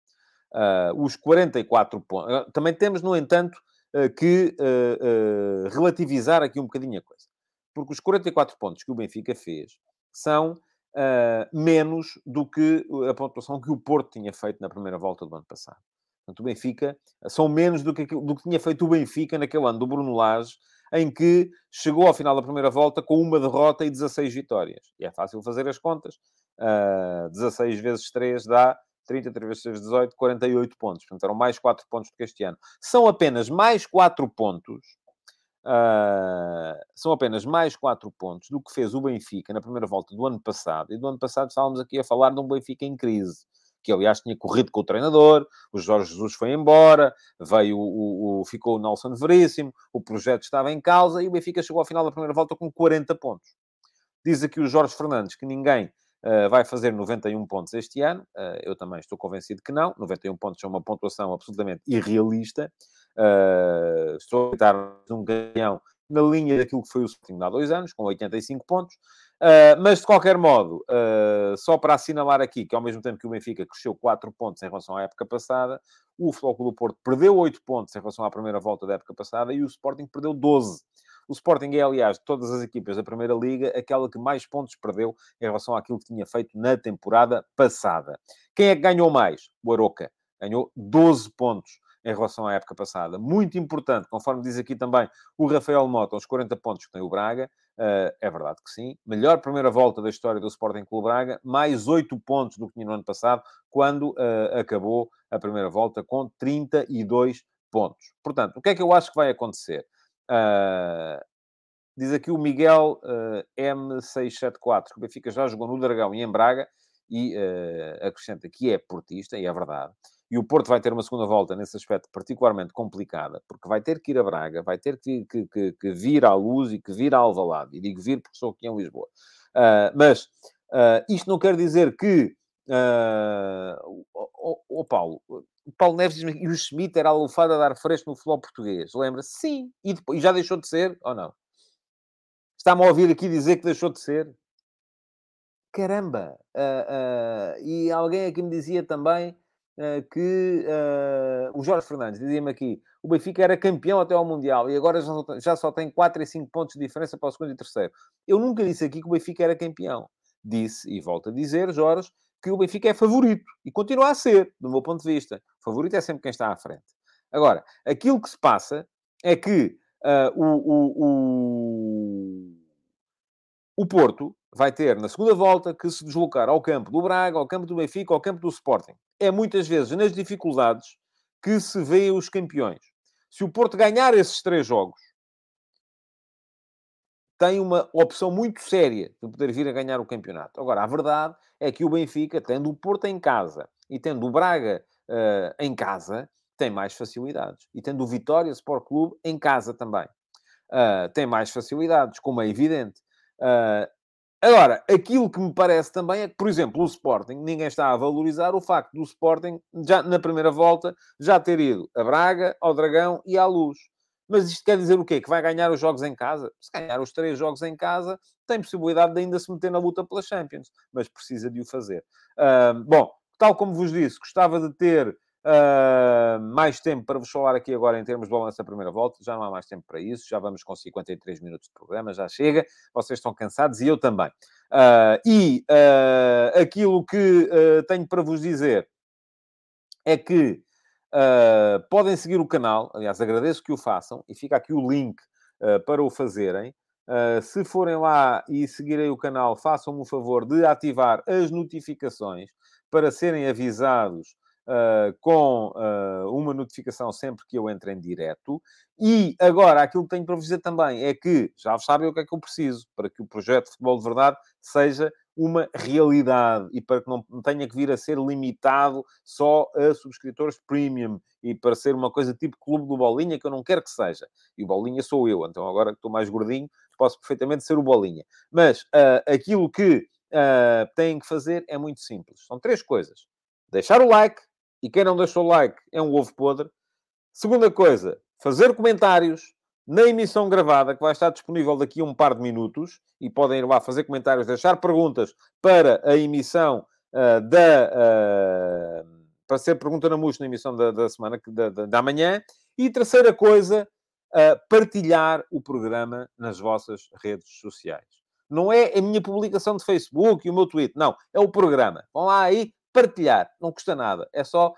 Uh, os 44 pontos. Também temos, no entanto, que relativizar aqui um bocadinho a coisa. Porque os 44 pontos que o Benfica fez são menos do que a pontuação que o Porto tinha feito na primeira volta do ano passado. Portanto, o Benfica são menos do que, do que tinha feito o Benfica naquele ano do Bruno Lage, em que chegou ao final da primeira volta com uma derrota e 16 vitórias. E é fácil fazer as contas. Uh, 16 vezes 3 dá 33 vezes 6, 18, 48 pontos. Portanto, eram mais 4 pontos do que este ano. São apenas mais 4 pontos. Uh, são apenas mais 4 pontos do que fez o Benfica na primeira volta do ano passado. E do ano passado estávamos aqui a falar de um Benfica em crise que aliás tinha corrido com o treinador, o Jorge Jesus foi embora, veio o, o, ficou o Nelson Veríssimo, o projeto estava em causa e o Benfica chegou ao final da primeira volta com 40 pontos. Diz aqui o Jorge Fernandes que ninguém uh, vai fazer 91 pontos este ano, uh, eu também estou convencido que não, 91 pontos é uma pontuação absolutamente irrealista, uh, a dar um ganhão na linha daquilo que foi o Sporting há dois anos, com 85 pontos, Uh, mas, de qualquer modo, uh, só para assinalar aqui que, ao mesmo tempo que o Benfica cresceu 4 pontos em relação à época passada, o Futebol do Porto perdeu 8 pontos em relação à primeira volta da época passada e o Sporting perdeu 12. O Sporting é, aliás, de todas as equipas da Primeira Liga, aquela que mais pontos perdeu em relação àquilo que tinha feito na temporada passada. Quem é que ganhou mais? O Aroca. Ganhou 12 pontos em relação à época passada. Muito importante, conforme diz aqui também o Rafael Mota, os 40 pontos que tem o Braga. Uh, é verdade que sim. Melhor primeira volta da história do Sporting Clube Braga, mais 8 pontos do que tinha no ano passado, quando uh, acabou a primeira volta com 32 pontos. Portanto, o que é que eu acho que vai acontecer? Uh, diz aqui o Miguel M674, que o Benfica já jogou no Dragão e em Braga, e acrescenta que é portista, e é verdade. E o Porto vai ter uma segunda volta nesse aspecto particularmente complicada, porque vai ter que ir a Braga, vai ter que, que, que, que vir à luz e que vir a Alvalade. E digo vir porque sou aqui em Lisboa. Uh, mas uh, isto não quer dizer que... Uh, o, o, o, Paulo, o Paulo Neves diz-me que o Schmidt era alufado a dar fresco no futebol português. Lembra-se? Sim. E, depois, e já deixou de ser ou não? Está-me a ouvir aqui dizer que deixou de ser? Caramba! Uh, uh, e alguém aqui me dizia também uh, que o Jorge Fernandes dizia-me aqui: o Benfica era campeão até ao Mundial e agora já só, tem, já só tem 4 e 5 pontos de diferença para o segundo e terceiro. Eu nunca disse aqui que o Benfica era campeão. Disse, e volto a dizer, Jorge, que o Benfica é favorito e continua a ser, do meu ponto de vista. O favorito é sempre quem está à frente. Agora, aquilo que se passa é que o, o, o, o Porto vai ter, na segunda volta, que se deslocar ao campo do Braga, ao campo do Benfica, ao campo do Sporting. É muitas vezes nas dificuldades que se vê os campeões. Se o Porto ganhar esses três jogos, tem uma opção muito séria de poder vir a ganhar o campeonato. Agora, a verdade é que o Benfica, tendo o Porto em casa e tendo o Braga uh, em casa, tem mais facilidades. E tendo o Vitória Sport Clube em casa também. Uh, tem mais facilidades, como é evidente. Uh, Agora, aquilo que me parece também é que, por exemplo, o Sporting, ninguém está a valorizar o facto do Sporting, já na primeira volta, já ter ido a Braga, ao Dragão e à Luz. Mas isto quer dizer o quê? Que vai ganhar os jogos em casa? Se ganhar os três jogos em casa, tem possibilidade de ainda se meter na luta pela Champions, mas precisa de o fazer. Uh, bom, tal como vos disse, gostava de ter Uh, mais tempo para vos falar aqui agora em termos de balanço da primeira volta. Já não há mais tempo para isso. Já vamos com 53 minutos de programa. Já chega. Vocês estão cansados e eu também. Uh, e uh, aquilo que tenho para vos dizer é que podem seguir o canal. Aliás, agradeço que o façam. E fica aqui o link para o fazerem. se forem lá e seguirem o canal, façam-me o favor de ativar as notificações para serem avisados uh, com uh, uma notificação sempre que eu entre em direto. E agora, aquilo que tenho para vos dizer também é que já sabem o que é que eu preciso para que o projeto de Futebol de Verdade seja uma realidade e para que não tenha que vir a ser limitado só a subscritores premium e para ser uma coisa tipo clube do Bolinha, que eu não quero que seja. E o Bolinha sou eu, então agora que estou mais gordinho, posso perfeitamente ser o Bolinha. Mas uh, aquilo que uh, têm que fazer é muito simples. São três coisas. Deixar o like, e quem não deixou like é um ovo podre. Segunda coisa, fazer comentários na emissão gravada, que vai estar disponível daqui a um par de minutos, e podem ir lá fazer comentários, deixar perguntas para a emissão uh, da. Uh, para ser pergunta na MUS na emissão da, da semana, da, da, da manhã. E terceira coisa, uh, partilhar o programa nas vossas redes sociais. Não é a minha publicação de Facebook e o meu tweet, não. É o programa. Vão lá aí, partilhar, não custa nada. É só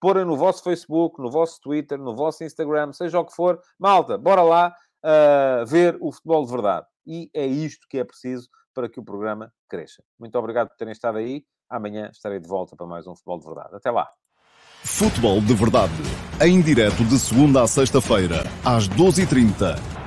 pôr no vosso Facebook, no vosso Twitter, no vosso Instagram, seja o que for. Malta, bora lá. uh, ver o futebol de verdade. E é isto que é preciso para que o programa cresça. Muito obrigado por terem estado aí. Amanhã estarei de volta para mais um futebol de verdade. Até lá. Futebol de verdade. Em direto de segunda a sexta-feira, às 12h30